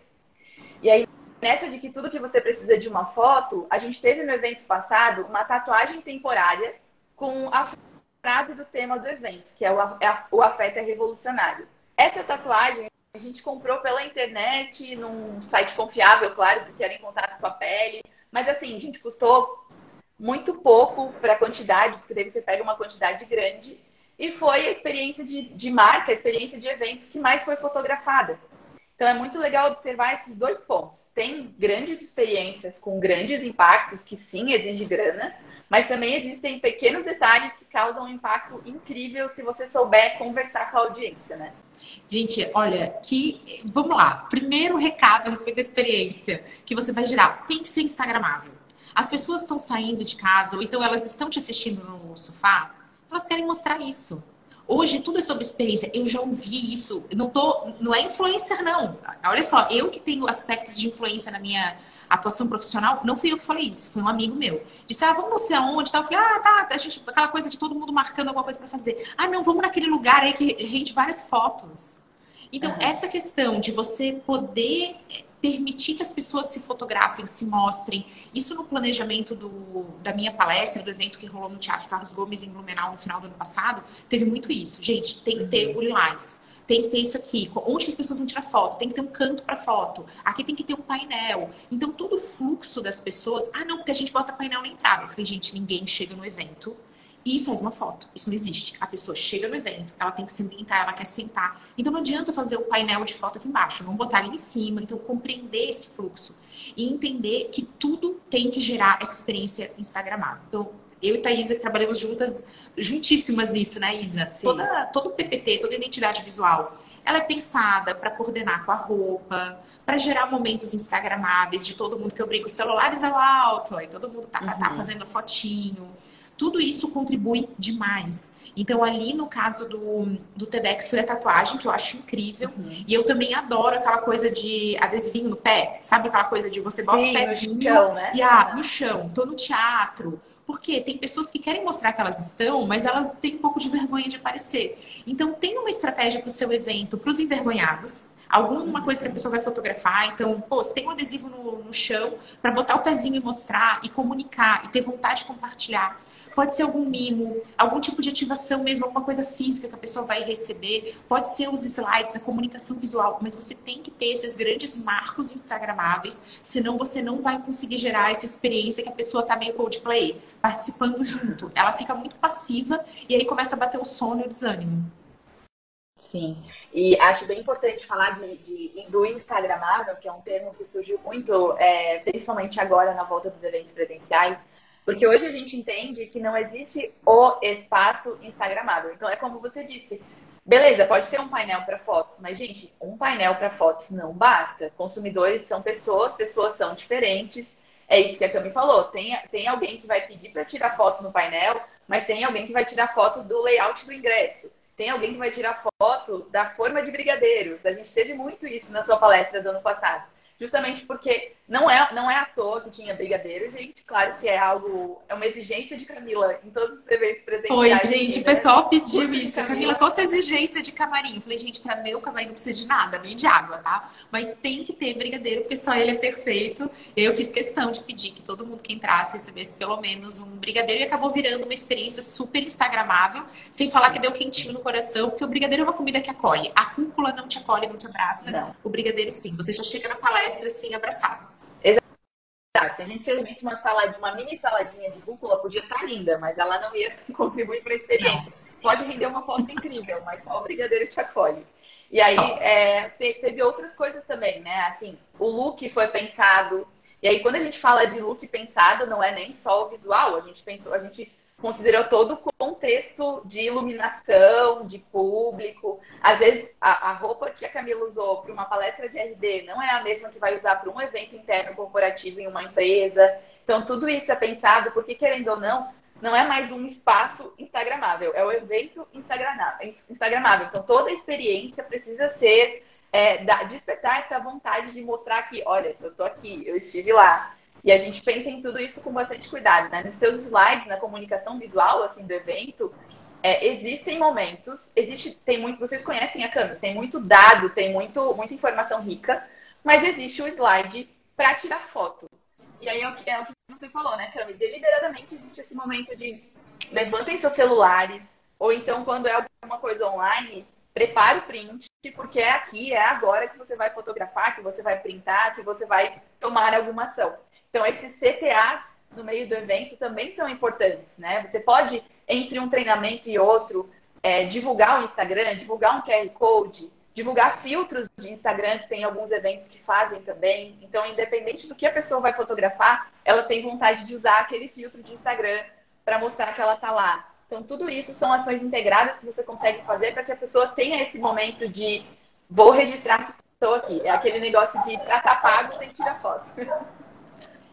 Speaker 2: E aí, nessa de que tudo que você precisa de uma foto, a gente teve no evento passado uma tatuagem temporária com a frase do tema do evento, que é o, afeto é revolucionário. Essa tatuagem a gente comprou pela internet, num site confiável, claro, porque era em contato com a pele. Mas assim, a gente custou muito pouco para a quantidade, porque daí você pega uma quantidade grande e foi a experiência de, de marca, a experiência de evento que mais foi fotografada. Então é muito legal observar esses dois pontos. Tem grandes experiências com grandes impactos que sim exige grana, mas também existem pequenos detalhes que causam um impacto incrível se você souber conversar com a audiência, né?
Speaker 1: Gente, olha, que vamos lá. Primeiro recado a respeito da experiência que você vai gerar, tem que ser instagramável. As pessoas estão saindo de casa ou então elas estão te assistindo no sofá elas querem mostrar isso. Hoje tudo é sobre experiência. Eu já ouvi isso. não tô, não é influencer não. Olha só, eu que tenho aspectos de influência na minha atuação profissional, não fui eu que falei isso, foi um amigo meu. Disse: "Ah, vamos não sei aonde", tal. Eu falei: "Ah, tá, a gente aquela coisa de todo mundo marcando alguma coisa para fazer. Ah, não, vamos naquele lugar aí que rende várias fotos". Então, uhum. essa questão de você poder permitir que as pessoas se fotografem, se mostrem. Isso no planejamento do, da minha palestra, do evento que rolou no Teatro Carlos Gomes em Blumenau no final do ano passado, teve muito isso. Gente, tem que ter o lilás. Tem que ter isso aqui. Onde que as pessoas vão tirar foto? Tem que ter um canto para foto. Aqui tem que ter um painel. Então, todo o fluxo das pessoas. Ah, não, porque a gente bota painel na entrada. Eu falei, gente, ninguém chega no evento e faz uma foto. Isso não existe. A pessoa chega no evento, ela tem que se ambientar, ela quer sentar. Então não adianta fazer o painel de foto aqui embaixo, vamos botar ali em cima. Então compreender esse fluxo e entender que tudo tem que gerar essa experiência instagramável. Então eu e Thaisa trabalhamos juntas, juntíssimas nisso, né, Isa? Toda, todo PPT, toda identidade visual, ela é pensada para coordenar com a roupa, para gerar momentos instagramáveis de todo mundo que eu brinco, celulares ao alto, aí todo mundo tá, tá, tá uhum. fazendo fotinho. Tudo isso contribui demais. Então, ali no caso do, do TEDx foi a tatuagem, que eu acho incrível. Uhum. E eu também adoro aquela coisa de adesivinho no pé. Sabe aquela coisa de você bota Sim, o pezinho no chão, né? e ah, no chão, tô no teatro. Porque tem pessoas que querem mostrar que elas estão, mas elas têm um pouco de vergonha de aparecer. Então, tem uma estratégia para o seu evento, para os envergonhados, alguma coisa que a pessoa vai fotografar. Então, pô, você tem um adesivo no, no chão para botar o pezinho e mostrar e comunicar e ter vontade de compartilhar. Pode ser algum mimo, algum tipo de ativação mesmo, alguma coisa física que a pessoa vai receber. Pode ser os slides, a comunicação visual. Mas você tem que ter esses grandes marcos instagramáveis, senão você não vai conseguir gerar essa experiência que a pessoa tá meio coldplay, participando junto. Ela fica muito passiva e aí começa a bater o sono e o desânimo.
Speaker 2: Sim, e acho bem importante falar de, de, do Instagramável, que é um termo que surgiu muito, é, principalmente agora na volta dos eventos presenciais, porque hoje a gente entende que não existe o espaço instagramável. Então é como você disse. Beleza, pode ter um painel para fotos, mas, gente, um painel para fotos não basta. Consumidores são pessoas, pessoas são diferentes. É isso que a Cami falou. Tem, tem alguém que vai pedir para tirar foto no painel, mas tem alguém que vai tirar foto do layout do ingresso. Tem alguém que vai tirar foto da forma de brigadeiros. A gente teve muito isso na sua palestra do ano passado justamente porque não é, não é à toa que tinha brigadeiro, gente. Claro que é algo, é uma exigência de Camila em todos os eventos presenciais.
Speaker 1: Oi, gente, o pessoal pediu isso. Camila, Camila, qual a sua exigência de camarim? Eu falei, gente, para meu camarim não precisa de nada, nem de água, tá? Mas tem que ter brigadeiro, porque só ele é perfeito. Eu fiz questão de pedir que todo mundo que entrasse recebesse pelo menos um brigadeiro e acabou virando uma experiência super instagramável, sem falar que deu quentinho no coração, porque o brigadeiro é uma comida que acolhe. A rúcula não te acolhe, não te abraça. Não. O brigadeiro sim. Você já chega na palestra palestra assim, abraçado.
Speaker 2: Exato. Se a gente servisse uma saladinha, uma mini saladinha de rúcula, podia estar linda, mas ela não ia contribuir para a experiência. Pode render uma foto incrível, mas só o brigadeiro te acolhe. E aí é, teve outras coisas também, né? Assim, o look foi pensado. E aí, quando a gente fala de look pensado, não é nem só o visual, a gente pensou, a gente considerou todo o contexto de iluminação, de público. Às vezes, a, a roupa que a Camila usou para uma palestra de RD não é a mesma que vai usar para um evento interno corporativo em uma empresa. Então, tudo isso é pensado porque, querendo ou não, não é mais um espaço instagramável, é o evento instagramável. Então, toda a experiência precisa ser, é, despertar essa vontade de mostrar que, olha, eu estou aqui, eu estive lá. E a gente pensa em tudo isso com bastante cuidado, né? Nos teus slides, na comunicação visual, assim, do evento, é, existem momentos, existe, tem muito, vocês conhecem a câmera, tem muito dado, tem muito, muita informação rica, mas existe o slide para tirar foto. E aí é o, que, é o que você falou, né, Cami? Deliberadamente existe esse momento de levantem seus celulares, ou então quando é alguma coisa online, prepare o print, porque é aqui, é agora que você vai fotografar, que você vai printar, que você vai tomar alguma ação. Então, esses CTAs no meio do evento também são importantes, né? Você pode, entre um treinamento e outro, é, divulgar o Instagram, divulgar um QR Code, divulgar filtros de Instagram, que tem alguns eventos que fazem também. Então, independente do que a pessoa vai fotografar, ela tem vontade de usar aquele filtro de Instagram para mostrar que ela está lá. Então, tudo isso são ações integradas que você consegue fazer para que a pessoa tenha esse momento de vou registrar que estou aqui. É aquele negócio de para estar tá pago, tem que tirar foto.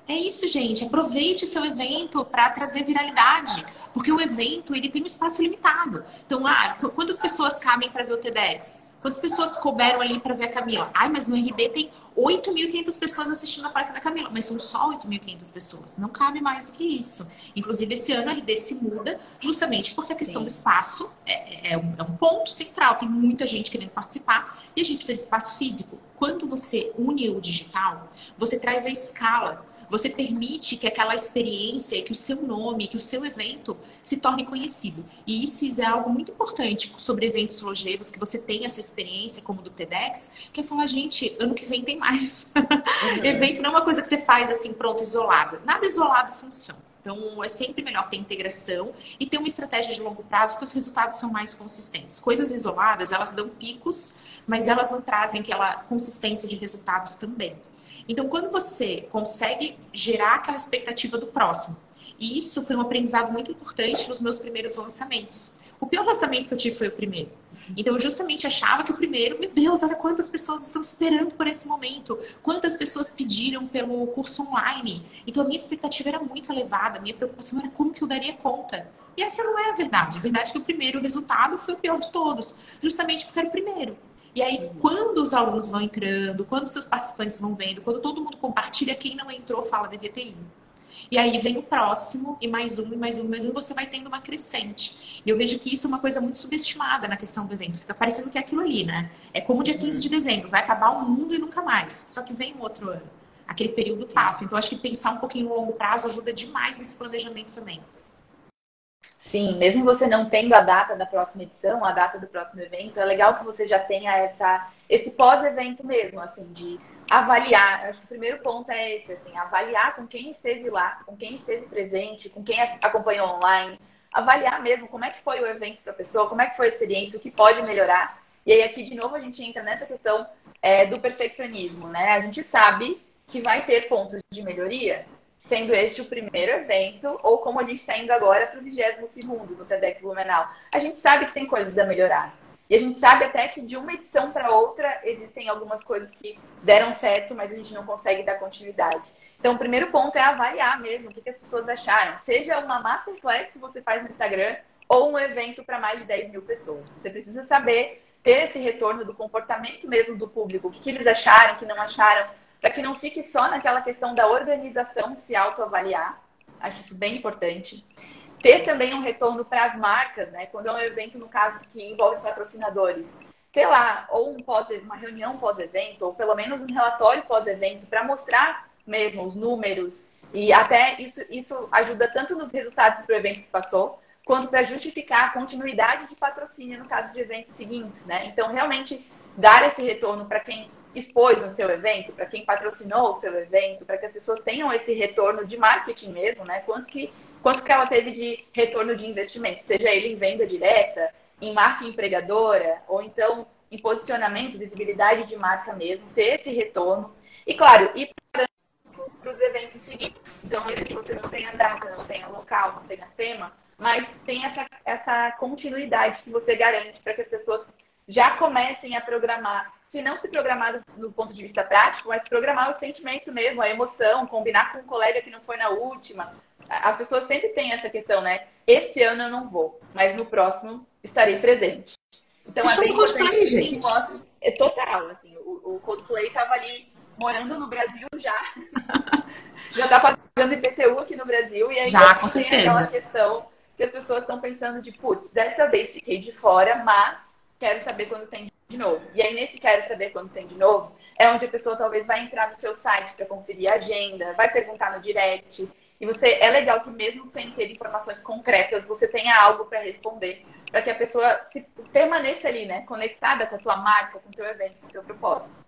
Speaker 1: É isso, gente. Aproveite o seu evento para trazer viralidade, porque o evento ele tem um espaço limitado. Então, ah, quantas pessoas cabem para ver o TEDx? Quantas pessoas couberam ali para ver a Camila? Ai, mas no RD tem 8.500 pessoas assistindo a palestra da Camila, mas são só 8.500 pessoas. Não cabe mais do que isso. Inclusive, esse ano a RD se muda justamente porque a questão Sim. do espaço é, é, um, é um ponto central. Tem muita gente querendo participar e a gente precisa de espaço físico. Quando você une o digital, você traz a escala você permite que aquela experiência, que o seu nome, que o seu evento se torne conhecido. E isso é algo muito importante sobre eventos longevos, que você tem essa experiência, como do TEDx, que é falar, gente, ano que vem tem mais. Uhum. Evento não é uma coisa que você faz assim, pronto, isolado. Nada isolado funciona. Então, é sempre melhor ter integração e ter uma estratégia de longo prazo, porque os resultados são mais consistentes. Coisas isoladas, elas dão picos, mas elas não trazem aquela consistência de resultados também. Então, quando você consegue gerar aquela expectativa do próximo, e isso foi um aprendizado muito importante nos meus primeiros lançamentos. O pior lançamento que eu tive foi o primeiro. Então, eu justamente achava que o primeiro, meu Deus, olha quantas pessoas estão esperando por esse momento, quantas pessoas pediram pelo curso online. Então, a minha expectativa era muito elevada, a minha preocupação era como que eu daria conta. E essa não é a verdade. A verdade é que o primeiro resultado foi o pior de todos, justamente porque era o primeiro. E aí, quando os alunos vão entrando, quando os seus participantes vão vendo, quando todo mundo compartilha, quem não entrou fala devia ter ido. E aí vem o próximo, e mais um, e mais um, e mais um, você vai tendo uma crescente. E eu vejo que isso é uma coisa muito subestimada na questão do evento. Fica parecendo que é aquilo ali, né? É como o dia 15 de dezembro, vai acabar o mundo e nunca mais. Só que vem um outro ano. Aquele período passa. Então, acho que pensar um pouquinho no longo prazo ajuda demais nesse planejamento também.
Speaker 2: Sim, mesmo você não tendo a data da próxima edição, a data do próximo evento, é legal que você já tenha essa, esse pós-evento mesmo, assim, de avaliar. Eu acho que o primeiro ponto é esse, assim, avaliar com quem esteve lá, com quem esteve presente, com quem acompanhou online, avaliar mesmo como é que foi o evento para a pessoa, como é que foi a experiência, o que pode melhorar. E aí aqui de novo a gente entra nessa questão é, do perfeccionismo, né? A gente sabe que vai ter pontos de melhoria, sendo este o primeiro evento, ou como a gente está indo agora para o 22 no TEDx Blumenau. A gente sabe que tem coisas a melhorar. E a gente sabe até que de uma edição para outra existem algumas coisas que deram certo, mas a gente não consegue dar continuidade. Então, o primeiro ponto é avaliar mesmo o que, as pessoas acharam. Seja uma masterclass que você faz no Instagram ou um evento para mais de 10 mil pessoas. Você precisa saber ter esse retorno do comportamento mesmo do público, o que, que eles acharam, o que não acharam, para que não fique só naquela questão da organização se autoavaliar. Acho isso bem importante. Ter também um retorno para as marcas, né? Quando é um evento, no caso, que envolve patrocinadores. Ter lá ou um pós, uma reunião pós-evento, ou pelo menos um relatório pós-evento, para mostrar mesmo os números. E até isso, isso ajuda tanto nos resultados do evento que passou, quanto para justificar a continuidade de patrocínio no caso de eventos seguintes, né? Então, realmente, dar esse retorno para quem expôs no seu evento, para quem patrocinou o seu evento, para que as pessoas tenham esse retorno de marketing mesmo, né? Quanto que, quanto que ela teve de retorno de investimento, seja ele em venda direta, em marca empregadora, ou então em posicionamento, visibilidade de marca mesmo, ter esse retorno. E, claro, ir para os eventos seguintes. Então, esse que você não tenha data, não tenha local, não tenha tema, mas tem essa, essa continuidade que você garante para que as pessoas já comecem a programar. Se não se programar do ponto de vista prático, mas programar o sentimento mesmo, a emoção, combinar com um colega que não foi na última. As pessoas sempre têm essa questão, né? Esse ano eu não vou, mas no próximo estarei presente.
Speaker 1: Então é bem importante gente. Mostra,
Speaker 2: é total, assim, o, o Coldplay estava ali morando no Brasil já. já está fazendo IPTU aqui no Brasil e aí
Speaker 1: já, com certeza.
Speaker 2: aquela questão que as pessoas estão pensando de, putz, dessa vez fiquei de fora, mas quero saber quando tem de novo. E aí, nesse quero saber quando tem de novo, é onde a pessoa talvez vai entrar no seu site para conferir a agenda, vai perguntar no direct. E você é legal que mesmo sem ter informações concretas, você tenha algo para responder, para que a pessoa se permaneça ali, né, conectada com a tua marca, com o teu evento, com o teu propósito.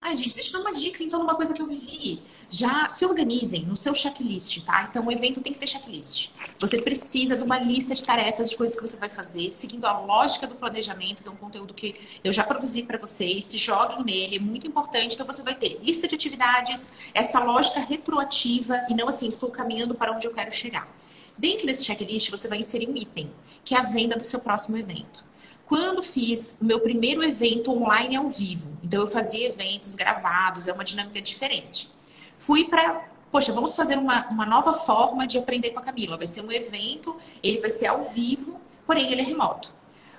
Speaker 1: Ai, gente, deixa eu dar uma dica, então, de uma coisa que eu vivi. Já se organizem no seu checklist, tá? Então, o evento tem que ter checklist. Você precisa de uma lista de tarefas, de coisas que você vai fazer, seguindo a lógica do planejamento, que é um conteúdo que eu já produzi para vocês. Se joguem nele, é muito importante. Então, você vai ter lista de atividades, essa lógica retroativa e não assim, estou caminhando para onde eu quero chegar. Dentro desse checklist, você vai inserir um item, que é a venda do seu próximo evento quando fiz o meu primeiro evento online ao vivo. Então eu fazia eventos gravados, é uma dinâmica diferente. Fui para, poxa, vamos fazer uma, uma nova forma de aprender com a Camila. Vai ser um evento, ele vai ser ao vivo, porém ele é remoto.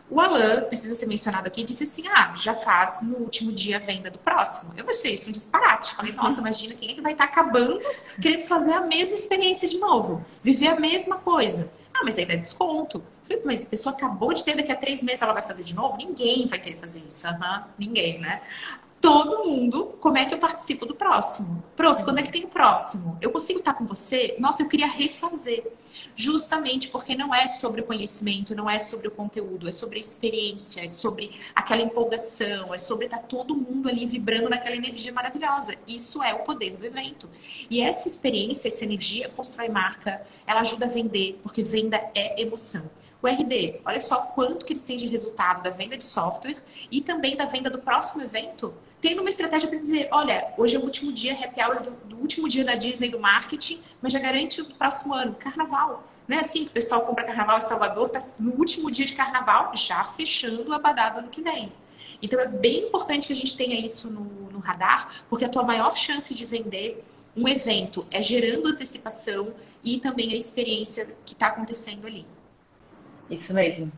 Speaker 1: O Alan, precisa ser mencionado aqui, disse assim: ah, já faz no último dia a venda do próximo. Eu achei isso um disparate. Falei, nossa, imagina quem é que vai estar acabando querendo fazer a mesma experiência de novo, viver a mesma coisa. Ah, mas aí dá desconto. Falei, mas a pessoa acabou de ter, daqui a três meses ela vai fazer de novo? Ninguém vai querer fazer isso. Uhum, ninguém, né? todo mundo, como é que eu participo do próximo? Prof, quando é que tem o próximo? Eu consigo estar com você? Nossa, eu queria refazer. Justamente porque não é sobre o conhecimento, não é sobre o conteúdo, é sobre a experiência, é sobre aquela empolgação, é sobre estar todo mundo ali vibrando naquela energia maravilhosa. Isso é o poder do evento. E essa experiência, essa energia constrói marca, ela ajuda a vender, porque venda é emoção. O RD, olha só quanto que eles têm de resultado da venda de software e também da venda do próximo evento tendo uma estratégia para dizer, olha, hoje é o último dia, happy hour do, do, último dia da Disney do marketing, mas já garante o próximo ano, carnaval. Né? Assim, o pessoal compra carnaval em Salvador, tá no último dia de carnaval, já fechando o abadá do ano que vem. Então é bem importante que a gente tenha isso no, no radar, porque a tua maior chance de vender um evento é gerando antecipação e também a experiência que está acontecendo ali.
Speaker 2: Isso mesmo.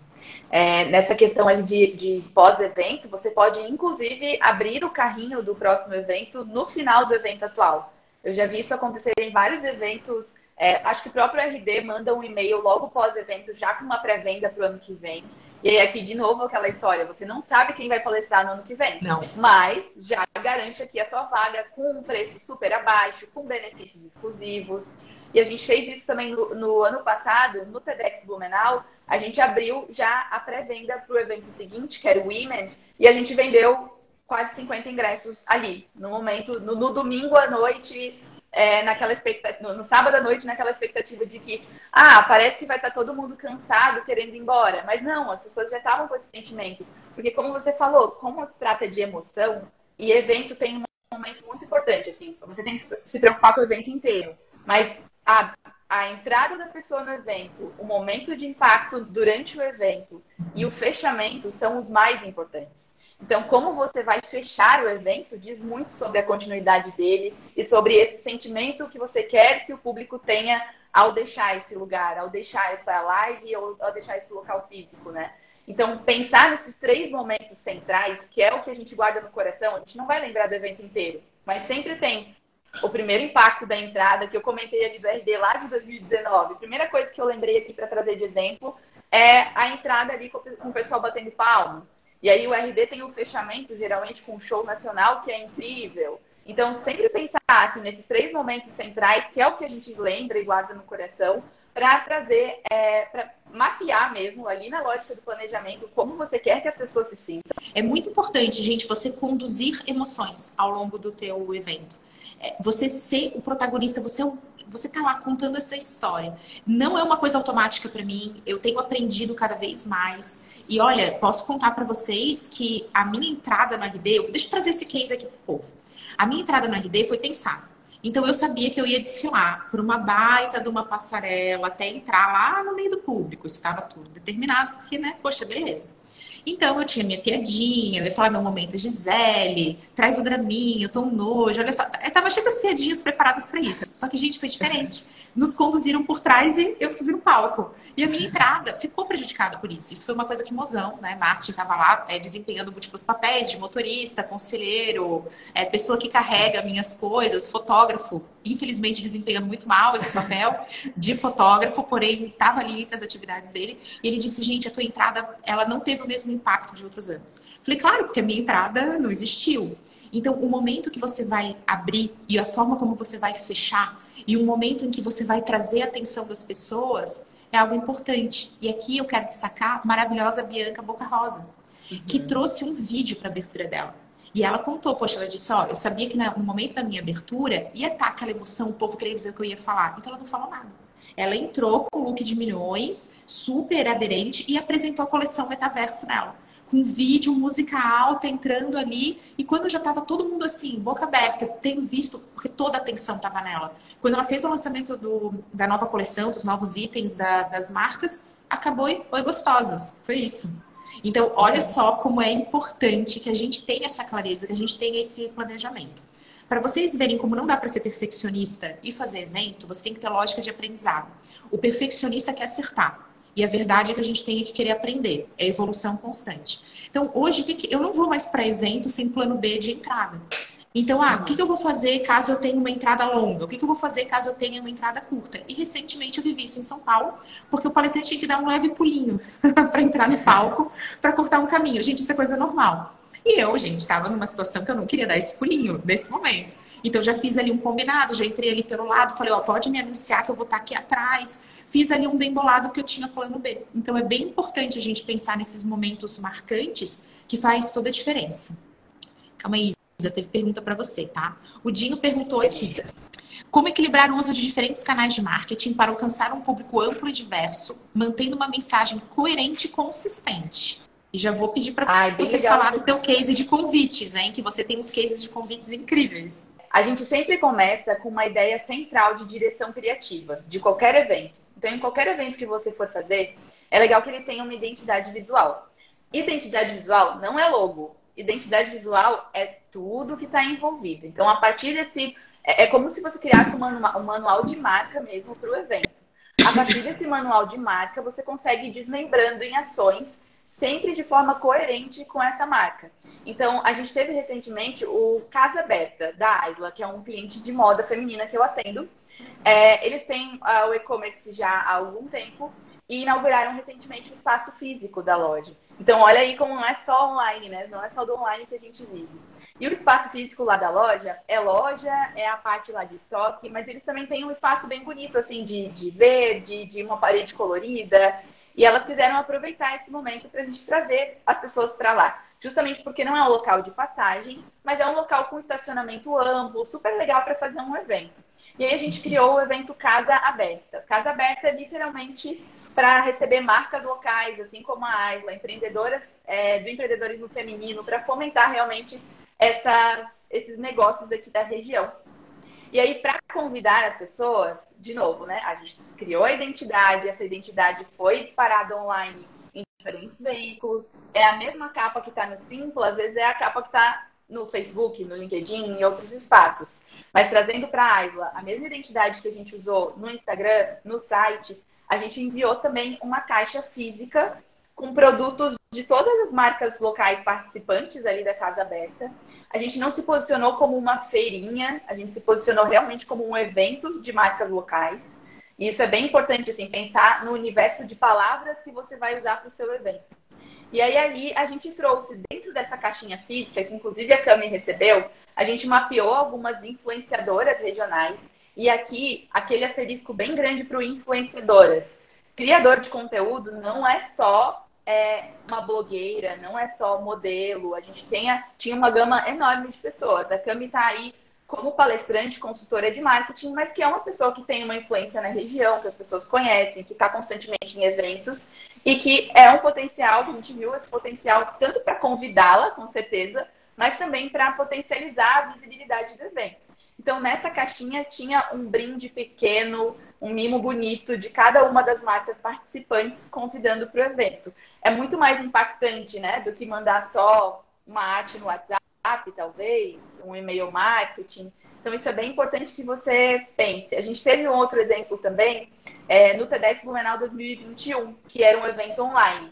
Speaker 2: É, nessa questão ali de, de pós-evento, você pode inclusive abrir o carrinho do próximo evento no final do evento atual. Eu já vi isso acontecer em vários eventos. É, acho que o próprio RD manda um e-mail logo pós-evento, já com uma pré-venda para o ano que vem. E aí, aqui, de novo, aquela história: você não sabe quem vai palestrar no ano que vem.
Speaker 1: Não.
Speaker 2: Mas já garante aqui a tua vaga com um preço super abaixo, com benefícios exclusivos. E a gente fez isso também no, no ano passado, no TEDx Blumenau. A gente abriu já a pré-venda para o evento seguinte, que era o Women, e a gente vendeu quase 50 ingressos ali, no momento, no, no domingo à noite, é, naquela expectativa, no, no, sábado à noite, naquela expectativa de que, ah, parece que vai estar todo mundo cansado, querendo ir embora. Mas não, as pessoas já estavam com esse sentimento. Porque, como você falou, como se trata de emoção, e evento tem um momento muito importante, assim, você tem que se preocupar com o evento inteiro. Mas a, a entrada da pessoa no evento, o momento de impacto durante o evento e o fechamento são os mais importantes. Então, como você vai fechar o evento diz muito sobre a continuidade dele e sobre esse sentimento que você quer que o público tenha ao deixar esse lugar, ao deixar essa live ou ao deixar esse local físico, né? Então, pensar nesses três momentos centrais, que é o que a gente guarda no coração, a gente não vai lembrar do evento inteiro, mas sempre tem o primeiro impacto da entrada, que eu comentei ali do RD lá de 2019. A primeira coisa que eu lembrei aqui para trazer de exemplo é a entrada ali com o pessoal batendo palma. E aí o RD tem o fechamento, geralmente com um show nacional, que é incrível. Então, sempre pensar assim, nesses três momentos centrais, que é o que a gente lembra e guarda no coração, para trazer, é, para mapear mesmo ali na lógica do planejamento como você quer que as pessoas se sintam.
Speaker 1: É muito importante, gente, você conduzir emoções ao longo do teu evento. É, você ser o protagonista, você é você tá lá contando essa história. Não é uma coisa automática para mim. Eu tenho aprendido cada vez mais. E olha, posso contar para vocês que a minha entrada no RD, deixa eu trazer esse case aqui pro povo. A minha entrada no RD foi pensada. Então eu sabia que eu ia desfilar por uma baita de uma passarela até entrar lá no meio do público. Isso estava tudo determinado, porque, né, poxa, beleza. Então eu tinha minha piadinha, eu ia falar meu momento Gisele, traz o draminho, eu tô um nojo, olha só. Eu tava cheia das piadinhas preparadas para isso. Só que, gente, foi diferente. Nos conduziram por trás e eu subi no palco. E a minha entrada ficou prejudicada por isso. Isso foi uma coisa que mozão, né? Martin estava lá é, desempenhando múltiplos papéis de motorista, conselheiro, é, pessoa que carrega minhas coisas, fotógrafo. Infelizmente desempenhando muito mal esse papel de fotógrafo, porém estava ali entre as atividades dele. E ele disse, gente, a tua entrada, ela não teve o mesmo impacto de outros anos. Falei, claro, porque a minha entrada não existiu. Então, o momento que você vai abrir e a forma como você vai fechar, e o momento em que você vai trazer a atenção das pessoas, é algo importante. E aqui eu quero destacar a maravilhosa Bianca Boca Rosa, uhum. que trouxe um vídeo para a abertura dela. E ela contou, poxa, ela disse, ó, eu sabia que no momento da minha abertura ia estar aquela emoção, o povo querendo ver o que eu ia falar. Então ela não falou nada. Ela entrou com o look de milhões, super aderente, e apresentou a coleção Metaverso nela com vídeo, música alta entrando ali. E quando já estava todo mundo assim, boca aberta, tendo visto, porque toda a atenção estava nela. Quando ela fez o lançamento do, da nova coleção, dos novos itens da, das marcas, acabou e foi gostosas. Foi isso. Então, olha só como é importante que a gente tenha essa clareza, que a gente tenha esse planejamento. Para vocês verem como não dá para ser perfeccionista e fazer evento, você tem que ter lógica de aprendizado. O perfeccionista quer acertar. E a verdade é que a gente tem que querer aprender. É evolução constante. Então, hoje, eu não vou mais para evento sem plano B de entrada. Então, ah, o que, eu vou fazer caso eu tenha uma entrada longa? O que, eu vou fazer caso eu tenha uma entrada curta? E recentemente eu vivi isso em São Paulo, porque o palestrante tinha que dar um leve pulinho para entrar no palco, para cortar um caminho. Gente, isso é coisa normal. E eu, gente, estava numa situação que eu não queria dar esse pulinho nesse momento. Então, já fiz ali um combinado, já entrei ali pelo lado, falei, ó, pode me anunciar que eu vou estar tá aqui atrás fiz ali um bem bolado que eu tinha plano B. Então é bem importante a gente pensar nesses momentos marcantes que faz toda a diferença. Calma aí, Isa, teve pergunta para você, tá? O Dinho perguntou aqui. Como equilibrar o uso de diferentes canais de marketing para alcançar um público amplo e diverso, mantendo uma mensagem coerente e consistente? E já vou pedir para você legal. falar do teu case de convites, hein? Que você tem uns cases de convites incríveis.
Speaker 2: A gente sempre começa com uma ideia central de direção criativa de qualquer evento. Então, em qualquer evento que você for fazer, é legal que ele tenha uma identidade visual. Identidade visual não é logo. Identidade visual é tudo que está envolvido. Então, a partir desse. É, é, como se você criasse um manual, um manual de marca mesmo para o evento. A partir desse manual de marca, você consegue ir desmembrando em ações, sempre de forma coerente com essa marca. Então, a gente teve recentemente o Casa Aberta, da Aisla, que é um cliente de moda feminina que eu atendo. É, eles têm uh, o e-commerce já há algum tempo e inauguraram recentemente o espaço físico da loja. Então, olha aí como não é só online, né? Não é só do online que a gente vive. E o espaço físico lá da loja é loja, é a parte lá de estoque, mas eles também têm um espaço bem bonito, assim, de, de verde, de uma parede colorida. E elas quiseram aproveitar esse momento para a gente trazer as pessoas para lá. Justamente porque não é um local de passagem, mas é um local com estacionamento amplo, super legal para fazer um evento. E aí a gente Sim. criou o evento Casa Aberta. Casa Aberta é literalmente para receber marcas locais, assim como a Aisla, empreendedoras é, do empreendedorismo feminino, para fomentar realmente essas, esses negócios aqui da região. E aí, para convidar as pessoas, de novo, né? A gente criou a identidade, essa identidade foi disparada online em diferentes veículos. É a mesma capa que está no Simpla, às vezes é a capa que está no Facebook, no LinkedIn e outros espaços. Mas trazendo para a Aisla a mesma identidade que a gente usou no Instagram, no site, a gente enviou também uma caixa física com produtos de todas as marcas locais participantes ali da Casa Aberta. A gente não se posicionou como uma feirinha, a gente se posicionou realmente como um evento de marcas locais. E isso é bem importante, assim, pensar no universo de palavras que você vai usar para o seu evento. E aí ali a gente trouxe dentro dessa caixinha física, que inclusive a Cami recebeu, a gente mapeou algumas influenciadoras regionais. E aqui, aquele asterisco bem grande para o influenciadoras. Criador de conteúdo não é só é, uma blogueira, não é só modelo. A gente tem a, tinha uma gama enorme de pessoas. A Cami está aí como palestrante, consultora de marketing, mas que é uma pessoa que tem uma influência na região, que as pessoas conhecem, que está constantemente em eventos e que é um potencial, que a gente viu esse potencial tanto para convidá-la, com certeza, mas também para potencializar a visibilidade do evento. Então, nessa caixinha tinha um brinde pequeno, um mimo bonito de cada uma das marcas participantes convidando para o evento. É muito mais impactante, né, do que mandar só uma arte no WhatsApp talvez, um e-mail marketing. Então, isso é bem importante que você pense. A gente teve um outro exemplo também é, no TEDx Blumenau 2021, que era um evento online.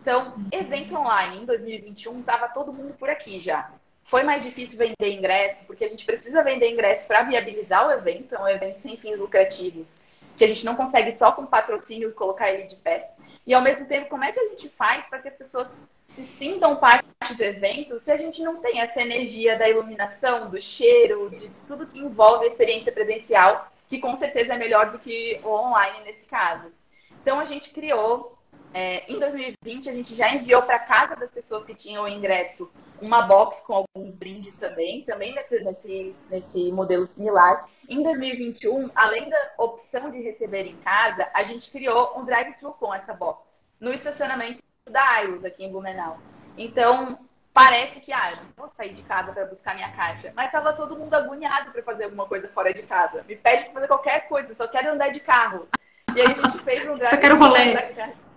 Speaker 2: Então, evento online em 2021, estava todo mundo por aqui já. Foi mais difícil vender ingresso, porque a gente precisa vender ingresso para viabilizar o evento, é um evento sem fins lucrativos, que a gente não consegue só com patrocínio colocar ele de pé. E ao mesmo tempo, como é que a gente faz para que as pessoas se sintam parte do evento se a gente não tem essa energia da iluminação, do cheiro, de, de tudo que envolve a experiência presencial, que com certeza é melhor do que o online nesse caso. Então a gente criou, é, em 2020, a gente já enviou para casa das pessoas que tinham o ingresso uma box com alguns brindes também, também nesse, nesse, nesse modelo similar. Em 2021, além da opção de receber em casa, a gente criou um drive-thru com essa box no estacionamento da Ailos aqui em Blumenau. Então, parece que, ah, eu não vou sair de casa para buscar minha caixa. Mas tava todo mundo agoniado para fazer alguma coisa fora de casa. Me pede para fazer qualquer coisa, só quero andar de carro. E aí a gente fez um drive
Speaker 1: Só quero rolê.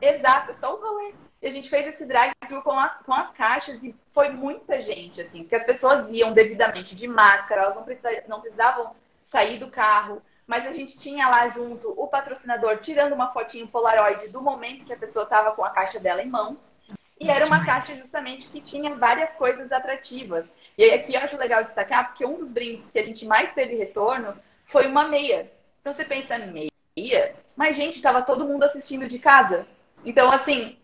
Speaker 2: Exato, só um rolê. E a gente fez esse drive-thru com, com as caixas e foi muita gente, assim, porque as pessoas iam devidamente de máscara, elas não, precisa, não precisavam sair do carro mas a gente tinha lá junto o patrocinador tirando uma fotinho Polaroid do momento que a pessoa estava com a caixa dela em mãos. E era uma caixa justamente que tinha várias coisas atrativas. E aí aqui eu acho legal destacar, porque um dos brindes que a gente mais teve retorno foi uma meia. Então você pensa, meia? Mas, gente, estava todo mundo assistindo de casa. Então, assim,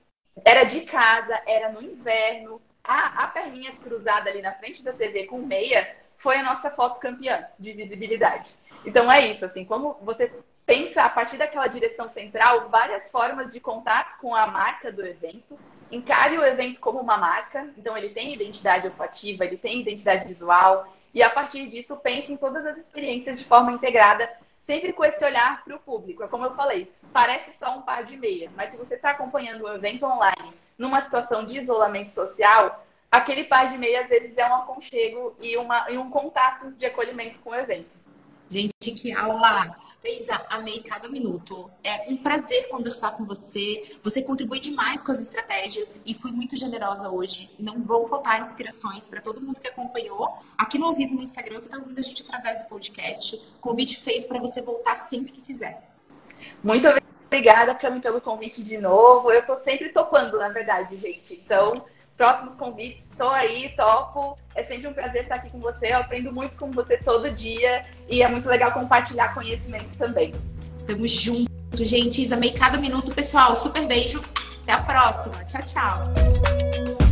Speaker 2: era de casa, era no inverno. A, a perninha cruzada ali na frente da TV com meia foi a nossa foto campeã de visibilidade. Então é isso, assim, como você pensa a partir daquela direção central, várias formas de contato com a marca do evento. Encare o evento como uma marca, então ele tem identidade olfativa, ele tem identidade visual, e a partir disso pense em todas as experiências de forma integrada, sempre com esse olhar para o público. É como eu falei, parece só um par de meia, mas se você está acompanhando o evento online numa situação de isolamento social, aquele par de meia às vezes é um aconchego e, uma, e um contato de acolhimento com o evento.
Speaker 1: Gente, que aula! Isa, amei cada minuto. É um prazer conversar com você. Você contribui demais com as estratégias e fui muito generosa hoje. Não vão faltar inspirações para todo mundo que acompanhou aqui no ao vivo no Instagram, que está ouvindo a gente através do podcast. Convite feito para você voltar sempre que quiser.
Speaker 2: Muito obrigada, Cami, pelo convite de novo. Eu estou sempre topando, na verdade, gente. Então, próximos convites, estou aí, topo. É sempre um prazer estar aqui com você. Eu aprendo muito com você todo dia e é muito legal compartilhar conhecimento também.
Speaker 1: Tamo junto, gente. Amei cada minuto. Pessoal, super beijo. Até a próxima. Tchau, tchau.